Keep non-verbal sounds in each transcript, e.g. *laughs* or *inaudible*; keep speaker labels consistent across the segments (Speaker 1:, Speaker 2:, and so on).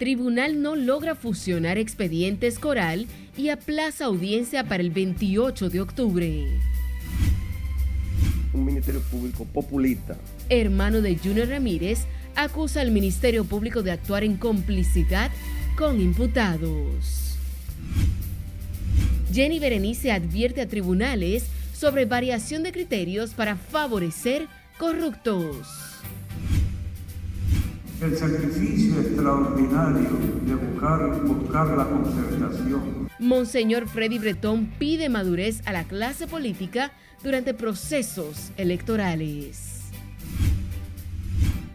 Speaker 1: Tribunal no logra fusionar expedientes Coral y aplaza audiencia para el 28 de octubre.
Speaker 2: Un Ministerio Público populista.
Speaker 1: Hermano de Junior Ramírez acusa al Ministerio Público de actuar en complicidad con imputados. Jenny Berenice advierte a tribunales sobre variación de criterios para favorecer corruptos.
Speaker 3: El sacrificio extraordinario de buscar, buscar la concertación.
Speaker 1: Monseñor Freddy Bretón pide madurez a la clase política durante procesos electorales.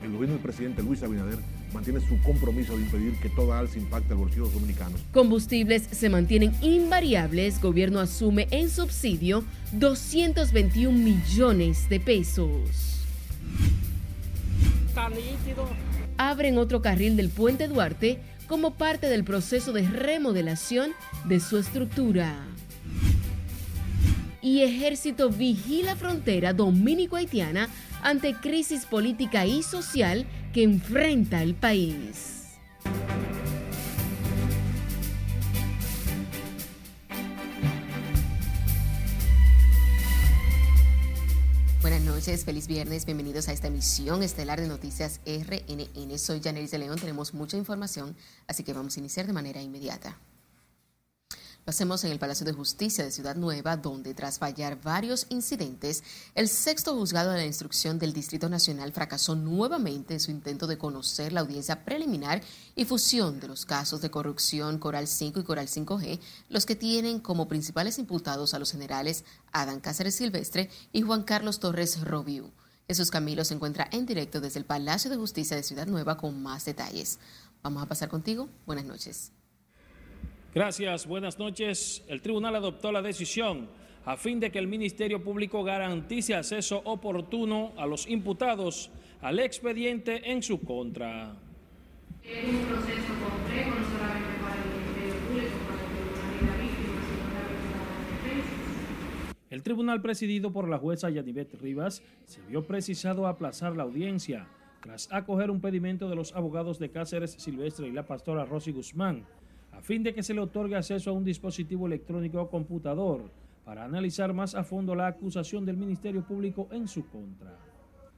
Speaker 4: El gobierno del presidente Luis Abinader mantiene su compromiso de impedir que toda alza impacte al bolsillo de los dominicanos.
Speaker 1: Combustibles se mantienen invariables. Gobierno asume en subsidio 221 millones de pesos. Abren otro carril del puente Duarte como parte del proceso de remodelación de su estructura. Y ejército vigila frontera dominico-haitiana ante crisis política y social que enfrenta el país.
Speaker 5: Buenas noches, feliz viernes, bienvenidos a esta emisión estelar de Noticias RNN. Soy Janelis de León, tenemos mucha información, así que vamos a iniciar de manera inmediata. Lo hacemos en el Palacio de Justicia de Ciudad Nueva, donde tras fallar varios incidentes, el sexto juzgado de la instrucción del Distrito Nacional fracasó nuevamente en su intento de conocer la audiencia preliminar y fusión de los casos de corrupción Coral 5 y Coral 5G, los que tienen como principales imputados a los generales Adán Cáceres Silvestre y Juan Carlos Torres Robiu. Jesús Camilo se encuentra en directo desde el Palacio de Justicia de Ciudad Nueva con más detalles. Vamos a pasar contigo. Buenas noches.
Speaker 6: Gracias, buenas noches. El tribunal adoptó la decisión a fin de que el Ministerio Público garantice acceso oportuno a los imputados al expediente en su contra.
Speaker 7: Es un proceso complejo, no solamente para el Ministerio Público, para el Tribunal y la víctima, sino también para las defensas.
Speaker 6: El tribunal presidido por la jueza Yanivet Rivas se vio precisado a aplazar la audiencia tras acoger un pedimento de los abogados de Cáceres Silvestre y la pastora Rosy Guzmán a fin de que se le otorgue acceso a un dispositivo electrónico o computador para analizar más a fondo la acusación del Ministerio Público en su contra.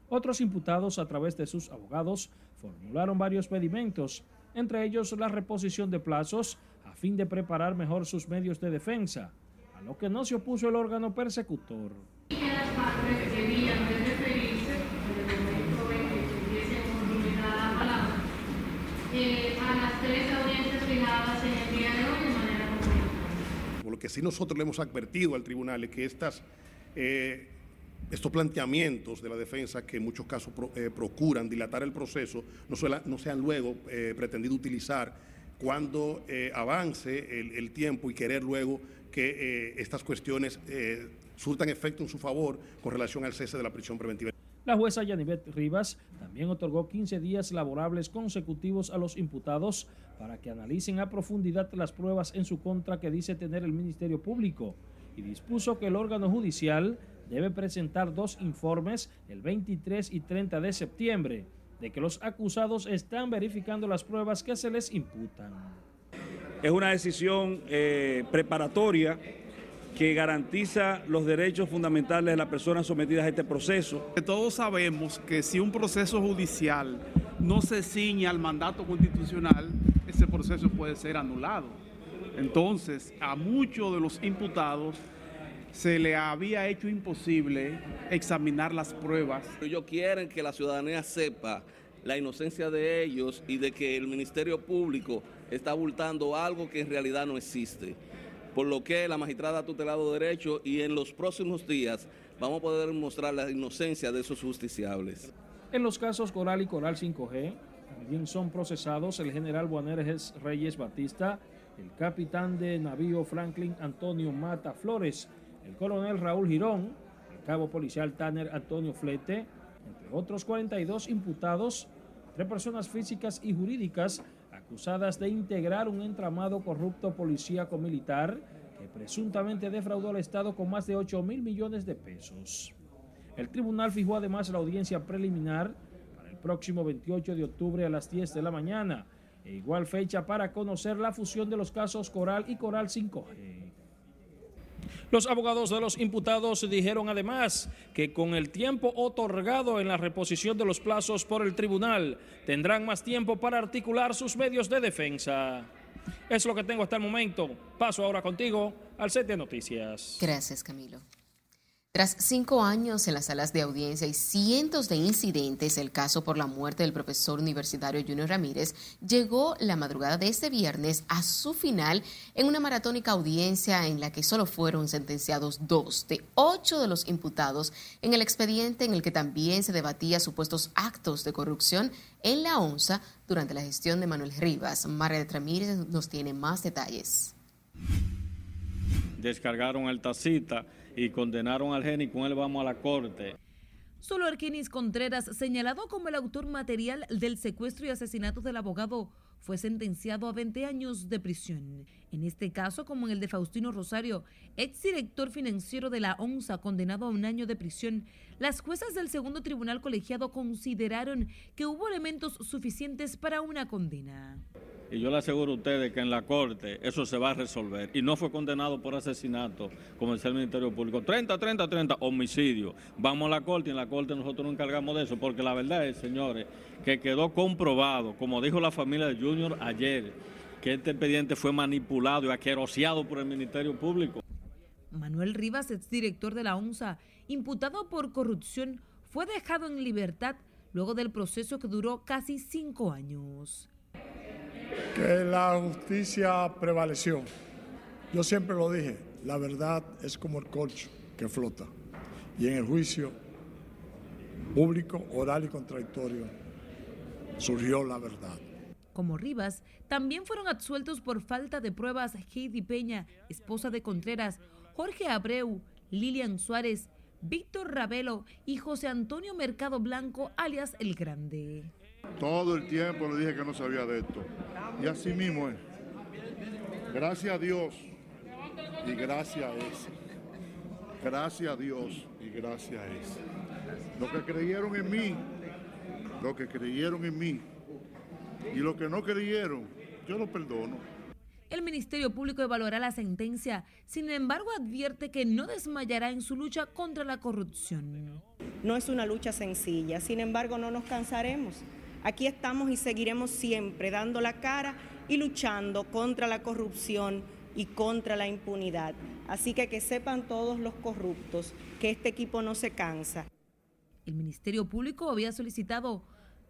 Speaker 6: Otros imputados, a través de sus abogados, formularon varios pedimentos, entre ellos la reposición de plazos a fin de preparar mejor sus medios de defensa, a lo que no se opuso el órgano persecutor.
Speaker 7: Y que las de referirse, en el momento en que tuviesen oportunidad la palabra, eh, a las tres audiencias fijadas en el día de hoy de manera comunitaria.
Speaker 4: Por lo que nosotros le hemos advertido al tribunal es que estas, eh, estos planteamientos de la defensa que en muchos casos eh, procuran dilatar el proceso no, suela- no sean luego eh, pretendido utilizar cuando avance el, el tiempo y querer luego que estas cuestiones surtan efecto en su favor con relación al cese de la prisión preventiva.
Speaker 6: La jueza Yanivet Rivas también otorgó 15 días laborables consecutivos a los imputados para que analicen a profundidad las pruebas en su contra que dice tener el Ministerio Público y dispuso que el órgano judicial debe presentar dos informes el 23 y 30 de septiembre de que los acusados están verificando las pruebas que se les imputan.
Speaker 8: Es una decisión eh, preparatoria que garantiza los derechos fundamentales de las personas sometidas a este proceso.
Speaker 9: Todos sabemos que si un proceso judicial no se ciña al mandato constitucional, ese proceso puede ser anulado. Entonces, a muchos de los imputados se le había hecho imposible examinar las pruebas.
Speaker 10: Ellos quieren que la ciudadanía sepa la inocencia de ellos y de que el Ministerio Público está abultando algo que en realidad no existe. Por lo que la magistrada ha tutelado derecho y en los próximos días vamos a poder mostrar la inocencia de esos justiciables.
Speaker 6: En los casos Coral y Coral 5G, también son procesados el general Buaneres Reyes Batista, el capitán de navío Franklin Antonio Mata Flores, el coronel Raúl Girón, el cabo policial Tanner Antonio Flete, entre otros 42 imputados, entre personas físicas y jurídicas acusadas de integrar un entramado corrupto policíaco militar que presuntamente defraudó al Estado con más de 8 mil millones de pesos. El tribunal fijó además la audiencia preliminar para el próximo 28 de octubre a las 10 de la mañana, e igual fecha para conocer la fusión de los casos Coral y Coral 5G. Los abogados de los imputados dijeron además que con el tiempo otorgado en la reposición de los plazos por el tribunal tendrán más tiempo para articular sus medios de defensa. Es lo que tengo hasta el momento. Paso ahora contigo al set de noticias.
Speaker 5: Gracias, Camilo. Tras cinco años en las salas de audiencia y cientos de incidentes, el caso por la muerte del profesor universitario Junior Ramírez llegó la madrugada de este viernes a su final en una maratónica audiencia en la que solo fueron sentenciados dos de ocho de los imputados en el expediente en el que también se debatía supuestos actos de corrupción en la ONSA durante la gestión de Manuel Rivas. Margaret Ramírez nos tiene más detalles.
Speaker 11: Descargaron el tacita y condenaron al genio y con él vamos a la corte.
Speaker 12: Solo Arquinis Contreras, señalado como el autor material del secuestro y asesinato del abogado, fue sentenciado a 20 años de prisión. En este caso, como en el de Faustino Rosario, exdirector financiero de la ONSA, condenado a un año de prisión, las juezas del segundo tribunal colegiado consideraron que hubo elementos suficientes para una condena.
Speaker 11: Y yo le aseguro a ustedes que en la corte eso se va a resolver. Y no fue condenado por asesinato, como decía el Ministerio Público. 30, 30, 30, homicidio. Vamos a la corte y en la corte nosotros nos encargamos de eso, porque la verdad es, señores, que quedó comprobado, como dijo la familia de Junior ayer, que este expediente fue manipulado y aqueroseado por el Ministerio Público.
Speaker 12: Manuel Rivas, exdirector de la ONSA, imputado por corrupción, fue dejado en libertad luego del proceso que duró casi cinco años
Speaker 13: que la justicia prevaleció. Yo siempre lo dije, la verdad es como el colcho que flota. Y en el juicio público, oral y contradictorio surgió la verdad.
Speaker 12: Como Rivas, también fueron absueltos por falta de pruebas Heidi Peña, esposa de Contreras, Jorge Abreu, Lilian Suárez, Víctor Ravelo y José Antonio Mercado Blanco, alias El Grande.
Speaker 14: Todo el tiempo le dije que no sabía de esto. Y así mismo es. Gracias a Dios y gracias a ese. Gracias a Dios y gracias a ese. Los que creyeron en mí, los que creyeron en mí y los que no creyeron, yo lo perdono.
Speaker 12: El Ministerio Público evaluará la sentencia, sin embargo advierte que no desmayará en su lucha contra la corrupción.
Speaker 15: No es una lucha sencilla, sin embargo no nos cansaremos. Aquí estamos y seguiremos siempre dando la cara y luchando contra la corrupción y contra la impunidad. Así que que sepan todos los corruptos que este equipo no se cansa.
Speaker 12: El Ministerio Público había solicitado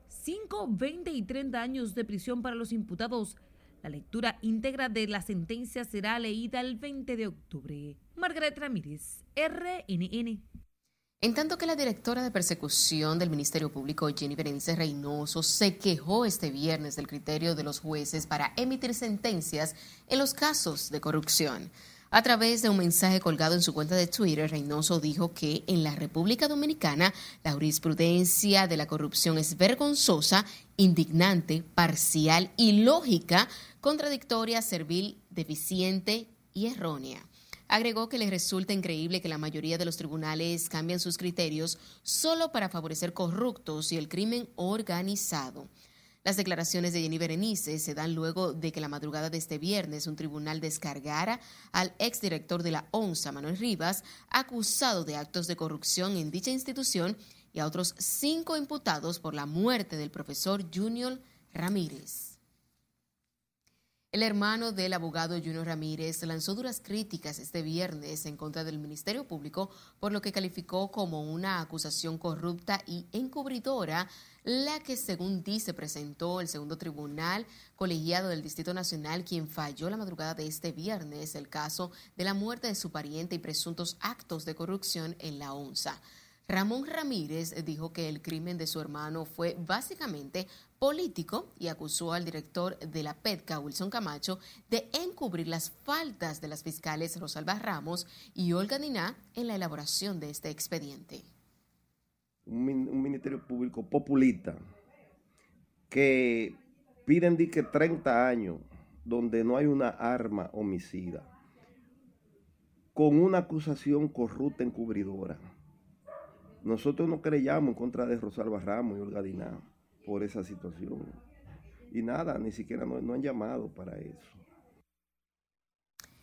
Speaker 12: 5, 20 y 30 años de prisión para los imputados. La lectura íntegra de la sentencia será leída el 20 de octubre. Margaret Ramírez, RNN.
Speaker 5: En tanto que la directora de persecución del Ministerio Público, Jenny Berenice Reynoso, se quejó este viernes del criterio de los jueces para emitir sentencias en los casos de corrupción. A través de un mensaje colgado en su cuenta de Twitter, Reynoso dijo que en la República Dominicana la jurisprudencia de la corrupción es vergonzosa, indignante, parcial, ilógica, contradictoria, servil, deficiente y errónea. Agregó que le resulta increíble que la mayoría de los tribunales cambien sus criterios solo para favorecer corruptos y el crimen organizado. Las declaraciones de Jenny Berenice se dan luego de que la madrugada de este viernes un tribunal descargara al exdirector de la ONSA, Manuel Rivas, acusado de actos de corrupción en dicha institución y a otros cinco imputados por la muerte del profesor Junior Ramírez. El hermano del abogado Junior Ramírez lanzó duras críticas este viernes en contra del Ministerio Público por lo que calificó como una acusación corrupta y encubridora, la que según dice presentó el segundo tribunal colegiado del Distrito Nacional, quien falló la madrugada de este viernes el caso de la muerte de su pariente y presuntos actos de corrupción en la ONSA. Ramón Ramírez dijo que el crimen de su hermano fue básicamente político y acusó al director de la PETCA, Wilson Camacho, de encubrir las faltas de las fiscales Rosalba Ramos y Olga Diná en la elaboración de este expediente.
Speaker 2: Un, ministerio público populista que piden que 30 años donde no hay una arma homicida con una acusación corrupta encubridora nosotros no creyamos en contra de Rosalba Ramos y Olga Diná por esa situación. Y nada, ni siquiera no, han llamado para eso.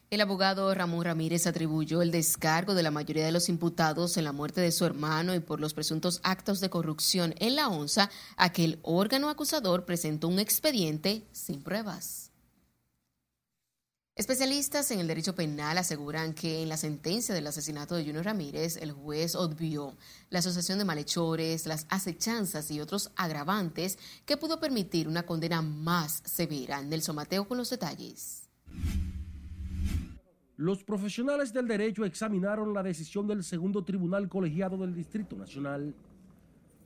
Speaker 5: El abogado Ramón Ramírez atribuyó el descargo de la mayoría de los imputados en la muerte de su hermano y por los presuntos actos de corrupción en la ONSA a que el órgano acusador presentó un expediente sin pruebas. Especialistas en el derecho penal aseguran que en la sentencia del asesinato de Junior Ramírez, el juez obvió la asociación de malhechores, las acechanzas y otros agravantes que pudo permitir una condena más severa. Nelson Mateo con los detalles.
Speaker 16: Los profesionales del derecho examinaron la decisión del segundo tribunal colegiado del Distrito Nacional.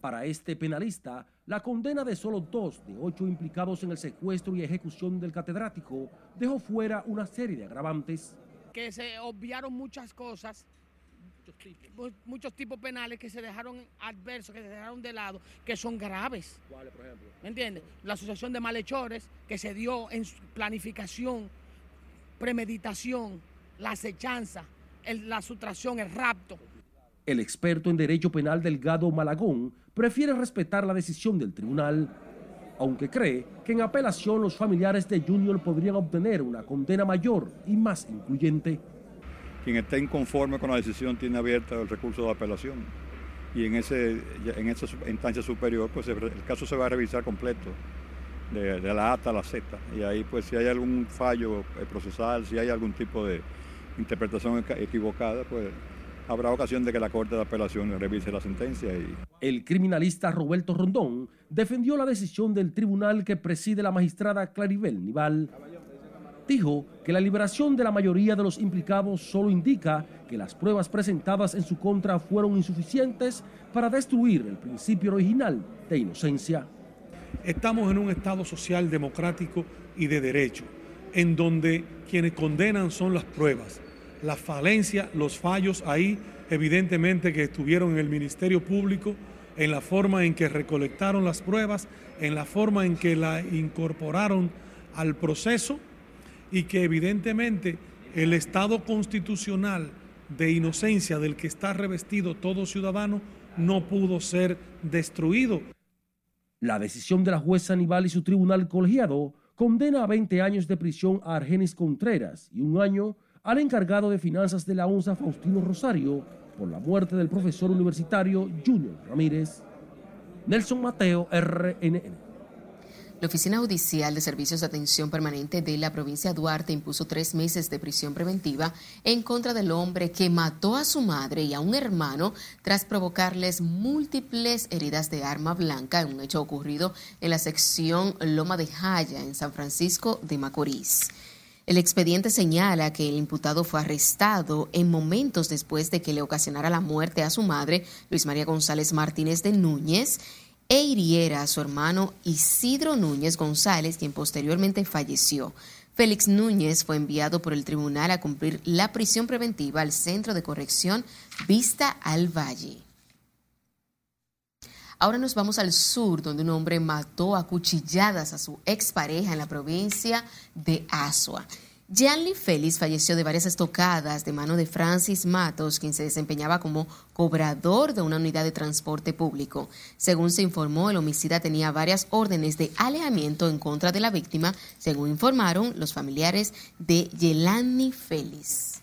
Speaker 16: Para este penalista, la condena de solo dos de ocho implicados en el secuestro y ejecución del catedrático dejó fuera una serie de agravantes.
Speaker 17: Que se obviaron muchas cosas, muchos tipos penales que se dejaron adversos, que se dejaron de lado, que son graves.
Speaker 16: ¿Cuáles, por ejemplo?
Speaker 17: ¿Me entiendes? La asociación de malhechores que se dio en planificación, premeditación, la acechanza, el, la sustracción, el rapto.
Speaker 16: El experto en derecho penal Delgado Malagón prefiere respetar la decisión del tribunal, aunque cree que en apelación los familiares de Junior podrían obtener una condena mayor y más incluyente.
Speaker 18: Quien esté inconforme con la decisión tiene abierta el recurso de apelación y en, ese, en esa instancia superior pues el caso se va a revisar completo. De, de, la A hasta la Z. Y ahí, pues, si hay algún fallo procesal, si hay algún tipo de, interpretación equivocada, pues habrá ocasión de que la Corte de Apelación revise la sentencia. Y...
Speaker 16: El criminalista Roberto Rondón defendió la decisión del tribunal que preside la magistrada Claribel Nival. Dijo que la liberación de la mayoría de los implicados solo indica que las pruebas presentadas en su contra fueron insuficientes para destruir el principio original de inocencia.
Speaker 19: Estamos en un Estado social democrático y de derecho, en donde quienes condenan son las pruebas la falencia, los fallos ahí, evidentemente que estuvieron en el Ministerio Público, en la forma en que recolectaron las pruebas, en la forma en que la incorporaron al proceso y que evidentemente el Estado constitucional de inocencia del que está revestido todo ciudadano no pudo ser destruido.
Speaker 16: La decisión de la jueza Aníbal y su tribunal colegiado condena a 20 años de prisión a Argenis Contreras y un año al encargado de finanzas de la ONSA, Faustino Rosario, por la muerte del profesor universitario Junior Ramírez. Nelson Mateo, RNN.
Speaker 5: La Oficina Judicial de Servicios de Atención Permanente de la provincia de Duarte impuso tres meses de prisión preventiva en contra del hombre que mató a su madre y a un hermano tras provocarles múltiples heridas de arma blanca en un hecho ocurrido en la sección Loma de Jaya, en San Francisco de Macorís. El expediente señala que el imputado fue arrestado en momentos después de que le ocasionara la muerte a su madre, Luis María González Martínez de Núñez, e hiriera a su hermano Isidro Núñez González, quien posteriormente falleció. Félix Núñez fue enviado por el tribunal a cumplir la prisión preventiva al Centro de Corrección Vista al Valle. Ahora nos vamos al sur, donde un hombre mató a cuchilladas a su expareja en la provincia de Asua. Janly Félix falleció de varias estocadas de mano de Francis Matos, quien se desempeñaba como cobrador de una unidad de transporte público. Según se informó, el homicida tenía varias órdenes de alejamiento en contra de la víctima, según informaron los familiares de Yelani Félix.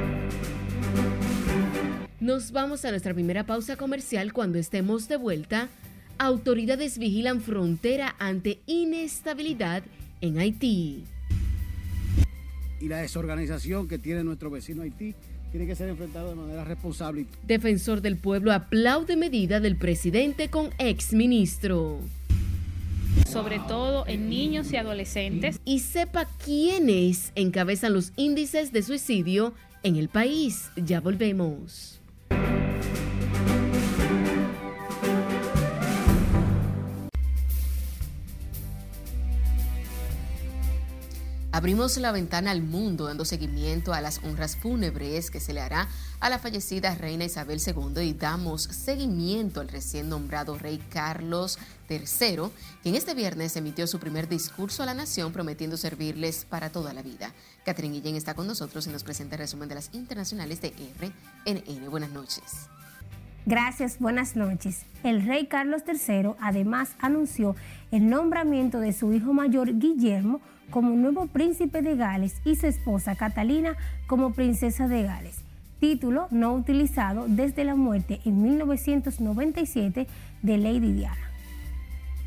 Speaker 1: Nos vamos a nuestra primera pausa comercial cuando estemos de vuelta. Autoridades vigilan frontera ante inestabilidad en Haití.
Speaker 20: Y la desorganización que tiene nuestro vecino Haití tiene que ser enfrentado de manera responsable.
Speaker 1: Defensor del pueblo aplaude medida del presidente con exministro.
Speaker 21: Sobre todo en niños y adolescentes.
Speaker 1: Y sepa quiénes encabezan los índices de suicidio en el país. Ya volvemos.
Speaker 5: Abrimos la ventana al mundo dando seguimiento a las honras fúnebres que se le hará a la fallecida reina Isabel II y damos seguimiento al recién nombrado rey Carlos III, quien este viernes emitió su primer discurso a la nación prometiendo servirles para toda la vida. Catherine Guillén está con nosotros y nos presenta el resumen de las internacionales de RNN. Buenas noches.
Speaker 22: Gracias, buenas noches. El rey Carlos III además anunció el nombramiento de su hijo mayor Guillermo como nuevo príncipe de Gales y su esposa Catalina como princesa de Gales, título no utilizado desde la muerte en 1997 de Lady Diana.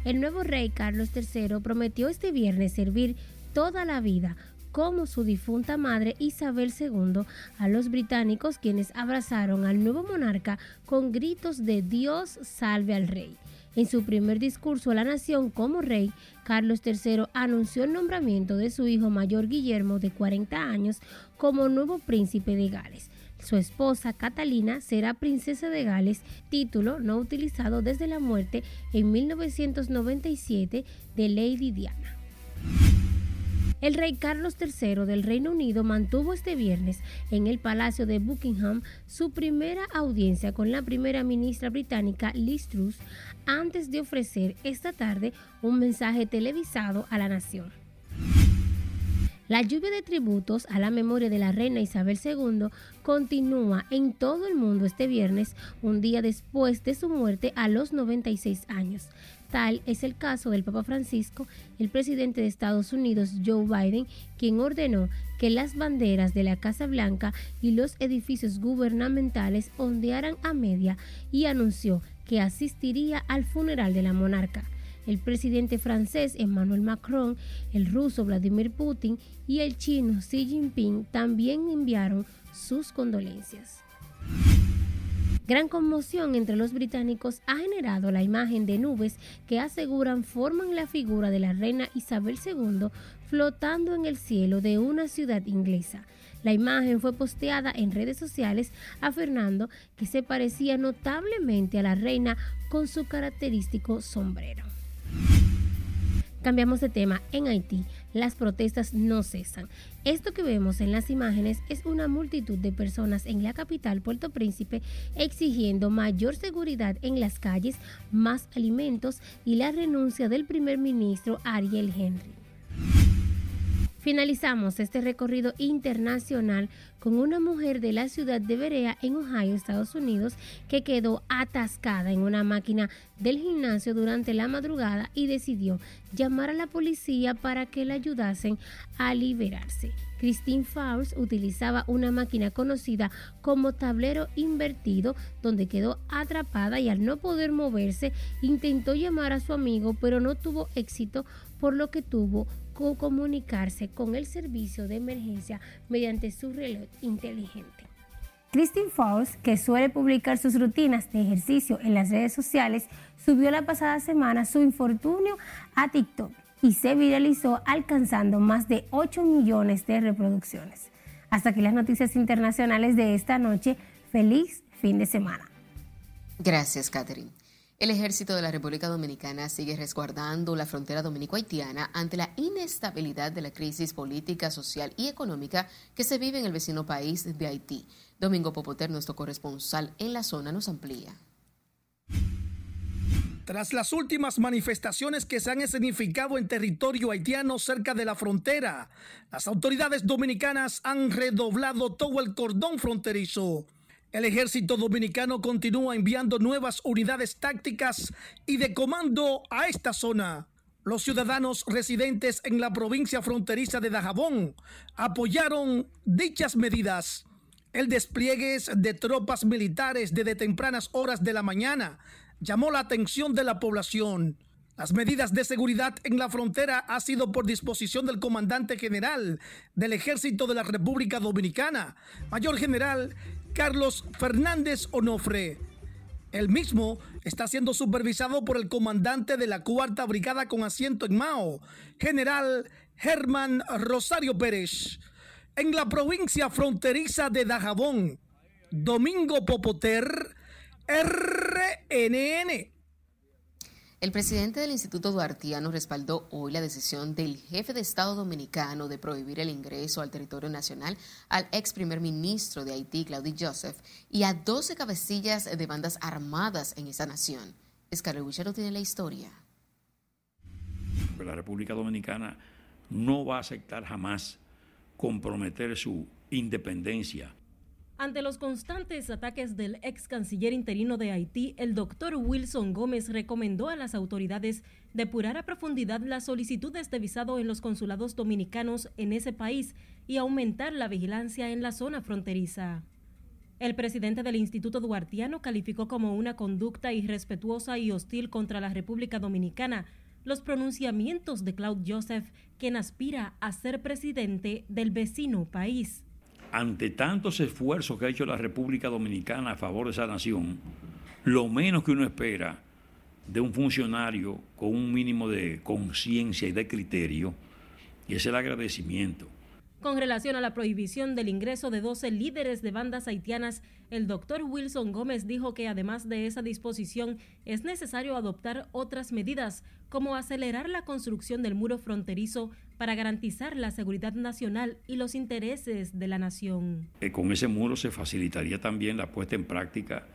Speaker 22: El nuevo rey Carlos III prometió este viernes servir toda la vida como su difunta madre Isabel II a los británicos quienes abrazaron al nuevo monarca con gritos de Dios salve al rey. En su primer discurso a la nación como rey, Carlos III anunció el nombramiento de su hijo mayor Guillermo, de 40 años, como nuevo príncipe de Gales. Su esposa Catalina será princesa de Gales, título no utilizado desde la muerte en 1997 de Lady Diana. El rey Carlos III del Reino Unido mantuvo este viernes en el Palacio de Buckingham su primera audiencia con la primera ministra británica Liz Truss antes de ofrecer esta tarde un mensaje televisado a la nación. La lluvia de tributos a la memoria de la reina Isabel II continúa en todo el mundo este viernes, un día después de su muerte a los 96 años. Tal es el caso del Papa Francisco, el presidente de Estados Unidos, Joe Biden, quien ordenó que las banderas de la Casa Blanca y los edificios gubernamentales ondearan a media y anunció que asistiría al funeral de la monarca. El presidente francés Emmanuel Macron, el ruso Vladimir Putin y el chino Xi Jinping también enviaron sus condolencias. Gran conmoción entre los británicos ha generado la imagen de nubes que aseguran forman la figura de la reina Isabel II flotando en el cielo de una ciudad inglesa. La imagen fue posteada en redes sociales afirmando que se parecía notablemente a la reina con su característico sombrero. Cambiamos de tema. En Haití, las protestas no cesan. Esto que vemos en las imágenes es una multitud de personas en la capital, Puerto Príncipe, exigiendo mayor seguridad en las calles, más alimentos y la renuncia del primer ministro Ariel Henry. Finalizamos este recorrido internacional con una mujer de la ciudad de Berea en Ohio, Estados Unidos, que quedó atascada en una máquina del gimnasio durante la madrugada y decidió llamar a la policía para que la ayudasen a liberarse. Christine Faust utilizaba una máquina conocida como tablero invertido donde quedó atrapada y al no poder moverse intentó llamar a su amigo pero no tuvo éxito por lo que tuvo comunicarse con el servicio de emergencia mediante su reloj inteligente. Christine Fowles, que suele publicar sus rutinas de ejercicio en las redes sociales, subió la pasada semana su infortunio a TikTok y se viralizó alcanzando más de 8 millones de reproducciones. Hasta aquí las noticias internacionales de esta noche. Feliz fin de semana.
Speaker 5: Gracias, Catherine. El ejército de la República Dominicana sigue resguardando la frontera dominico-haitiana ante la inestabilidad de la crisis política, social y económica que se vive en el vecino país de Haití. Domingo Popoter, nuestro corresponsal en la zona, nos amplía.
Speaker 23: Tras las últimas manifestaciones que se han escenificado en territorio haitiano cerca de la frontera, las autoridades dominicanas han redoblado todo el cordón fronterizo el ejército dominicano continúa enviando nuevas unidades tácticas y de comando a esta zona. Los ciudadanos residentes en la provincia fronteriza de Dajabón apoyaron dichas medidas. El despliegue de tropas militares desde tempranas horas de la mañana llamó la atención de la población. Las medidas de seguridad en la frontera ha sido por disposición del comandante general del Ejército de la República Dominicana, Mayor General Carlos Fernández Onofre. El mismo está siendo supervisado por el comandante de la Cuarta Brigada con asiento en Mao, General Germán Rosario Pérez. En la provincia fronteriza de Dajabón, Domingo Popoter, RNN.
Speaker 5: El presidente del Instituto Duartiano respaldó hoy la decisión del jefe de Estado dominicano de prohibir el ingreso al territorio nacional al ex primer ministro de Haití, Claudio Joseph, y a 12 cabecillas de bandas armadas en esa nación. Scarlett Wichero tiene la historia.
Speaker 24: La República Dominicana no va a aceptar jamás comprometer su independencia
Speaker 25: ante los constantes ataques del ex canciller interino de Haití, el doctor Wilson Gómez recomendó a las autoridades depurar a profundidad las solicitudes de visado en los consulados dominicanos en ese país y aumentar la vigilancia en la zona fronteriza. El presidente del Instituto Duartiano calificó como una conducta irrespetuosa y hostil contra la República Dominicana los pronunciamientos de Claude Joseph, quien aspira a ser presidente del vecino país
Speaker 24: ante tantos esfuerzos que ha hecho la República Dominicana a favor de esa nación, lo menos que uno espera de un funcionario con un mínimo de conciencia y de criterio, es el agradecimiento.
Speaker 25: Con relación a la prohibición del ingreso de 12 líderes de bandas haitianas, el doctor Wilson Gómez dijo que además de esa disposición es necesario adoptar otras medidas, como acelerar la construcción del muro fronterizo para garantizar la seguridad nacional y los intereses de la nación.
Speaker 24: Eh, con ese muro se facilitaría también la puesta en práctica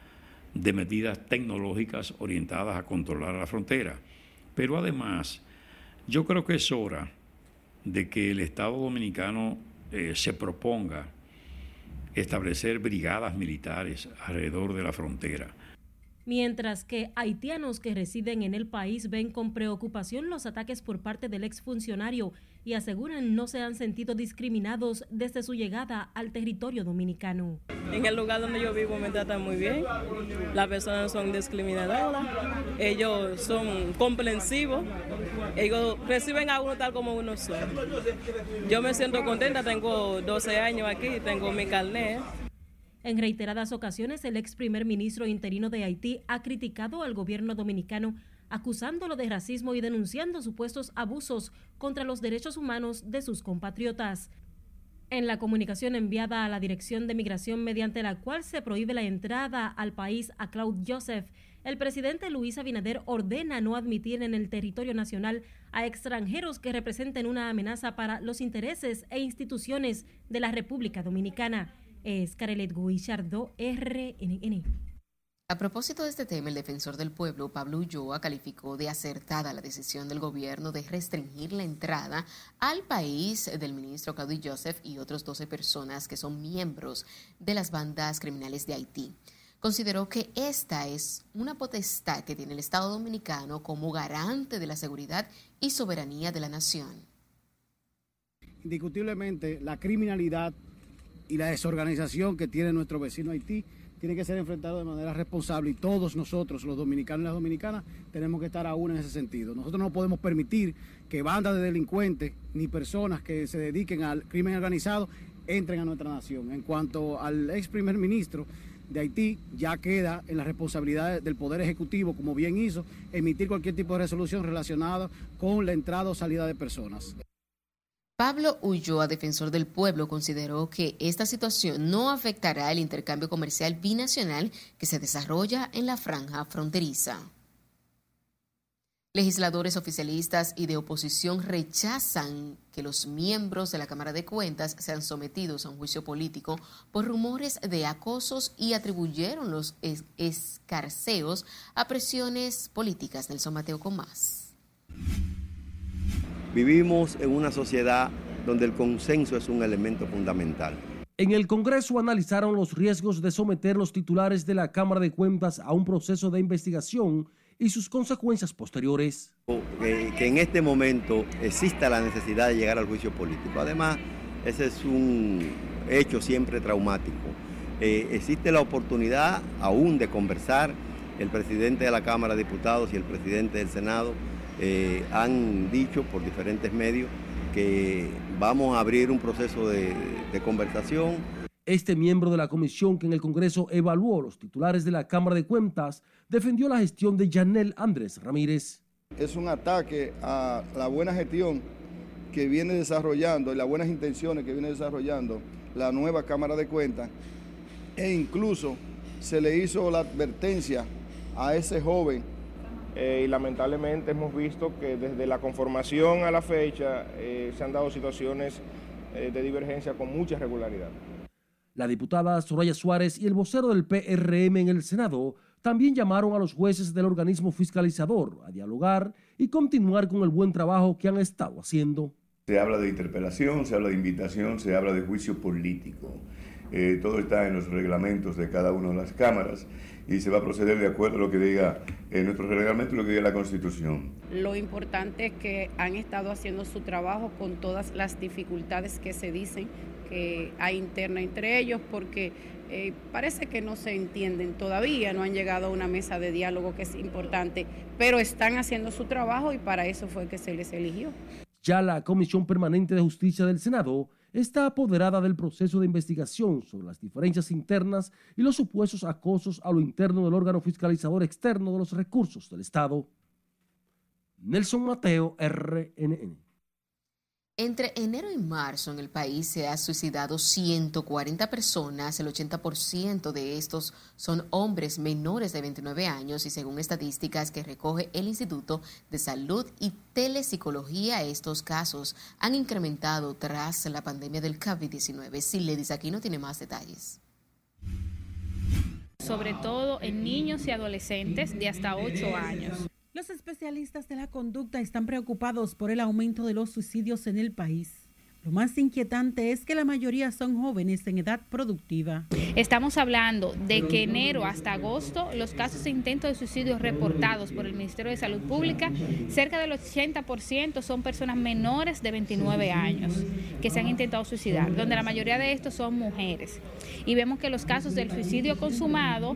Speaker 24: de medidas tecnológicas orientadas a controlar la frontera. Pero además, yo creo que es hora de que el Estado dominicano eh, se proponga establecer brigadas militares alrededor de la frontera.
Speaker 25: Mientras que haitianos que residen en el país ven con preocupación los ataques por parte del exfuncionario y aseguran no se han sentido discriminados desde su llegada al territorio dominicano.
Speaker 26: En el lugar donde yo vivo me tratan muy bien, las personas son discriminadas, ellos son comprensivos, ellos reciben a uno tal como uno son. Yo me siento contenta, tengo 12 años aquí, tengo mi carnet.
Speaker 25: En reiteradas ocasiones, el ex primer ministro interino de Haití ha criticado al gobierno dominicano acusándolo de racismo y denunciando supuestos abusos contra los derechos humanos de sus compatriotas. En la comunicación enviada a la Dirección de Migración mediante la cual se prohíbe la entrada al país a Claude Joseph, el presidente Luis Abinader ordena no admitir en el territorio nacional a extranjeros que representen una amenaza para los intereses e instituciones de la República Dominicana. Es Carelet RNN.
Speaker 5: A propósito de este tema, el defensor del pueblo, Pablo Ulloa, calificó de acertada la decisión del gobierno de restringir la entrada al país del ministro Claudio Joseph y otros 12 personas que son miembros de las bandas criminales de Haití. Consideró que esta es una potestad que tiene el Estado dominicano como garante de la seguridad y soberanía de la nación.
Speaker 27: Indiscutiblemente, la criminalidad y la desorganización que tiene nuestro vecino Haití tiene que ser enfrentado de manera responsable y todos nosotros, los dominicanos y las dominicanas, tenemos que estar aún en ese sentido. Nosotros no podemos permitir que bandas de delincuentes ni personas que se dediquen al crimen organizado entren a nuestra nación. En cuanto al ex primer ministro de Haití, ya queda en la responsabilidad del Poder Ejecutivo, como bien hizo, emitir cualquier tipo de resolución relacionada con la entrada o salida de personas.
Speaker 5: Pablo Ulloa, defensor del pueblo, consideró que esta situación no afectará el intercambio comercial binacional que se desarrolla en la franja fronteriza. Legisladores oficialistas y de oposición rechazan que los miembros de la Cámara de Cuentas sean sometidos a un juicio político por rumores de acosos y atribuyeron los escarceos a presiones políticas. del Mateo Comás.
Speaker 28: Vivimos en una sociedad donde el consenso es un elemento fundamental.
Speaker 16: En el Congreso analizaron los riesgos de someter los titulares de la Cámara de Cuentas a un proceso de investigación y sus consecuencias posteriores.
Speaker 28: Que, en este momento exista la necesidad de llegar al juicio político. Además, ese es un hecho siempre traumático. Eh, existe la oportunidad aún de conversar. El presidente de la Cámara de Diputados y el presidente del Senado eh, han dicho por diferentes medios que vamos a abrir un proceso de, de conversación.
Speaker 16: Este miembro de la comisión que en el Congreso evaluó los titulares de la Cámara de Cuentas defendió la gestión de Janel Andrés Ramírez.
Speaker 29: Es un ataque a la buena gestión que viene desarrollando y las buenas intenciones que viene desarrollando la nueva Cámara de Cuentas e incluso se le hizo la advertencia a ese joven
Speaker 28: eh, y lamentablemente hemos visto que desde la conformación a la fecha eh, se han dado situaciones eh, de divergencia con mucha regularidad.
Speaker 16: La diputada Soraya Suárez y el vocero del PRM en el Senado también llamaron a los jueces del organismo fiscalizador a dialogar y continuar con el buen trabajo que han estado haciendo.
Speaker 2: Se habla de interpelación, se habla de invitación, se habla de juicio político. Eh, todo está en los reglamentos de cada una de las cámaras y se va a proceder de acuerdo a lo que diga eh, nuestro reglamento y lo que diga la Constitución.
Speaker 30: Lo importante es que han estado haciendo su trabajo con todas las dificultades que se dicen que hay interna entre ellos, porque eh, parece que no se entienden todavía, no han llegado a una mesa de diálogo que es importante, pero están haciendo su trabajo y para eso fue que se les eligió.
Speaker 16: Ya la Comisión Permanente de Justicia del Senado está apoderada del proceso de investigación sobre las diferencias internas y los supuestos acosos a lo interno del órgano fiscalizador externo de los recursos del Estado. Nelson Mateo, RNN.
Speaker 5: Entre enero y marzo en el país se ha suicidado 140 personas, el 80% de estos son hombres menores de 29 años y según estadísticas que recoge el Instituto de Salud y Telepsicología, estos casos han incrementado tras la pandemia del COVID-19. Si aquí no tiene más detalles
Speaker 21: sobre todo en niños y adolescentes de hasta 8 años.
Speaker 31: Los especialistas de la conducta están preocupados por el aumento de los suicidios en el país. Lo más inquietante es que la mayoría son jóvenes en edad productiva.
Speaker 21: Estamos hablando de que enero hasta agosto los casos de intento de suicidio reportados por el Ministerio de Salud Pública, cerca del 80% son personas menores de 29 años que se han intentado suicidar, donde la mayoría de estos son mujeres. Y vemos que los casos del suicidio consumado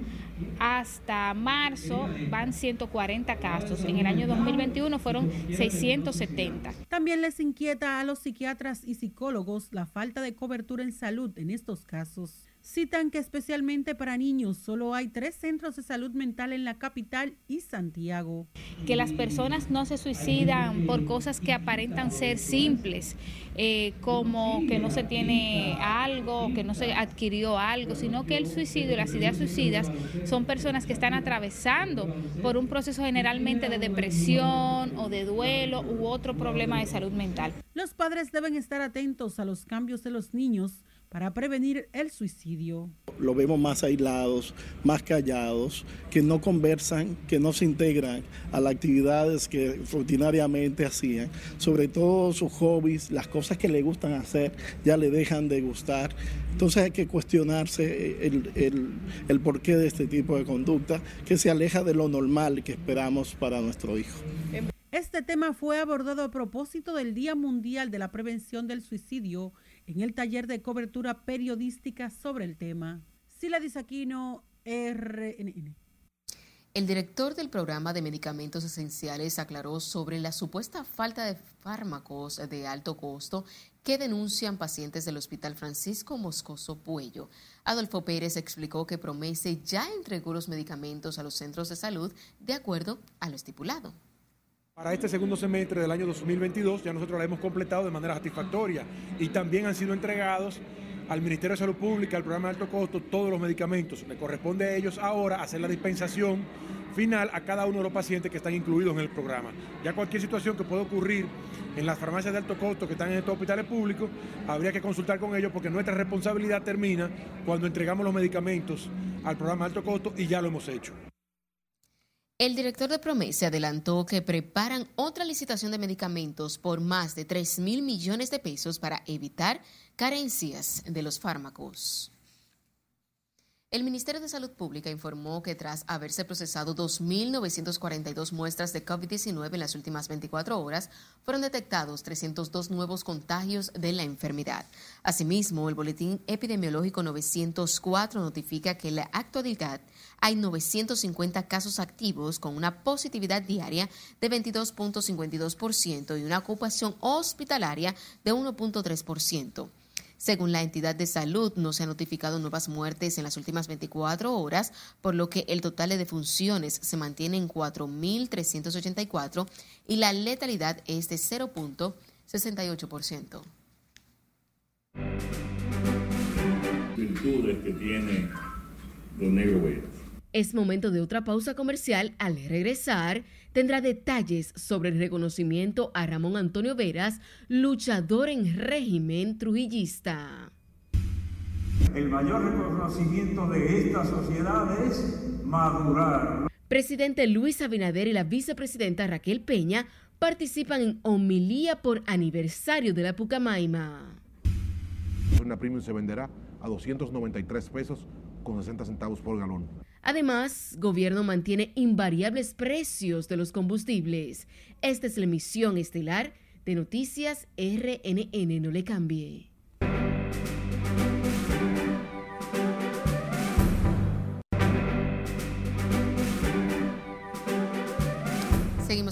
Speaker 21: hasta marzo van 140 casos. En el año 2021 fueron 670.
Speaker 31: También les inquieta a los psiquiatras y psicólogos la falta de cobertura en salud en estos casos. Citan que especialmente para niños solo hay tres centros de salud mental en la capital y Santiago.
Speaker 21: Que las personas no se suicidan por cosas que aparentan ser simples, eh, como que no se tiene algo, que no se adquirió algo, sino que el suicidio y las ideas suicidas son personas que están atravesando por un proceso generalmente de depresión o de duelo u otro problema de salud mental.
Speaker 31: Los padres deben estar atentos a los cambios de los niños para prevenir el suicidio.
Speaker 13: Lo vemos más aislados, más callados, que no conversan, que no se integran a las actividades que rutinariamente hacían, sobre todo sus hobbies, las cosas que le gustan hacer, ya le dejan de gustar. Entonces hay que cuestionarse el, el, el porqué de este tipo de conducta que se aleja de lo normal que esperamos para nuestro hijo.
Speaker 31: Este tema fue abordado a propósito del Día Mundial de la Prevención del Suicidio en el taller de cobertura periodística sobre el tema. Sila Disaquino, RNN.
Speaker 5: El director del programa de medicamentos esenciales aclaró sobre la supuesta falta de fármacos de alto costo que denuncian pacientes del Hospital Francisco Moscoso Puello. Adolfo Pérez explicó que Promese ya entregó los medicamentos a los centros de salud de acuerdo a lo estipulado.
Speaker 19: Para este segundo semestre del año 2022 ya nosotros la hemos completado de manera satisfactoria y también han sido entregados al Ministerio de Salud Pública, al programa de alto costo, todos los medicamentos. Le corresponde a ellos ahora hacer la dispensación final a cada uno de los pacientes que están incluidos en el programa. Ya cualquier situación que pueda ocurrir en las farmacias de alto costo que están en estos hospitales públicos, habría que consultar con ellos porque nuestra responsabilidad termina cuando entregamos los medicamentos al programa de alto costo y ya lo hemos hecho.
Speaker 5: El director de Promesa adelantó que preparan otra licitación de medicamentos por más de 3 mil millones de pesos para evitar carencias de los fármacos. El Ministerio de Salud Pública informó que tras haberse procesado 2.942 muestras de COVID-19 en las últimas 24 horas, fueron detectados 302 nuevos contagios de la enfermedad. Asimismo, el Boletín Epidemiológico 904 notifica que la actualidad hay 950 casos activos con una positividad diaria de 22.52% y una ocupación hospitalaria de 1.3%. Según la entidad de salud, no se han notificado nuevas muertes en las últimas 24 horas, por lo que el total de defunciones se mantiene en 4.384 y la letalidad es de 0.68%.
Speaker 32: Virtudes que tiene Don Negro
Speaker 33: Es momento de otra pausa comercial. Al regresar,
Speaker 34: tendrá detalles sobre el reconocimiento a Ramón Antonio Veras, luchador en régimen trujillista.
Speaker 35: El mayor reconocimiento de esta sociedad es madurar.
Speaker 34: Presidente Luis Abinader y la vicepresidenta Raquel Peña participan en homilía por aniversario de la Pucamaima.
Speaker 36: Una premium se venderá a 293 pesos con 60 centavos por galón.
Speaker 34: Además, gobierno mantiene invariables precios de los combustibles. Esta es la emisión estelar de Noticias RNN. No le cambie.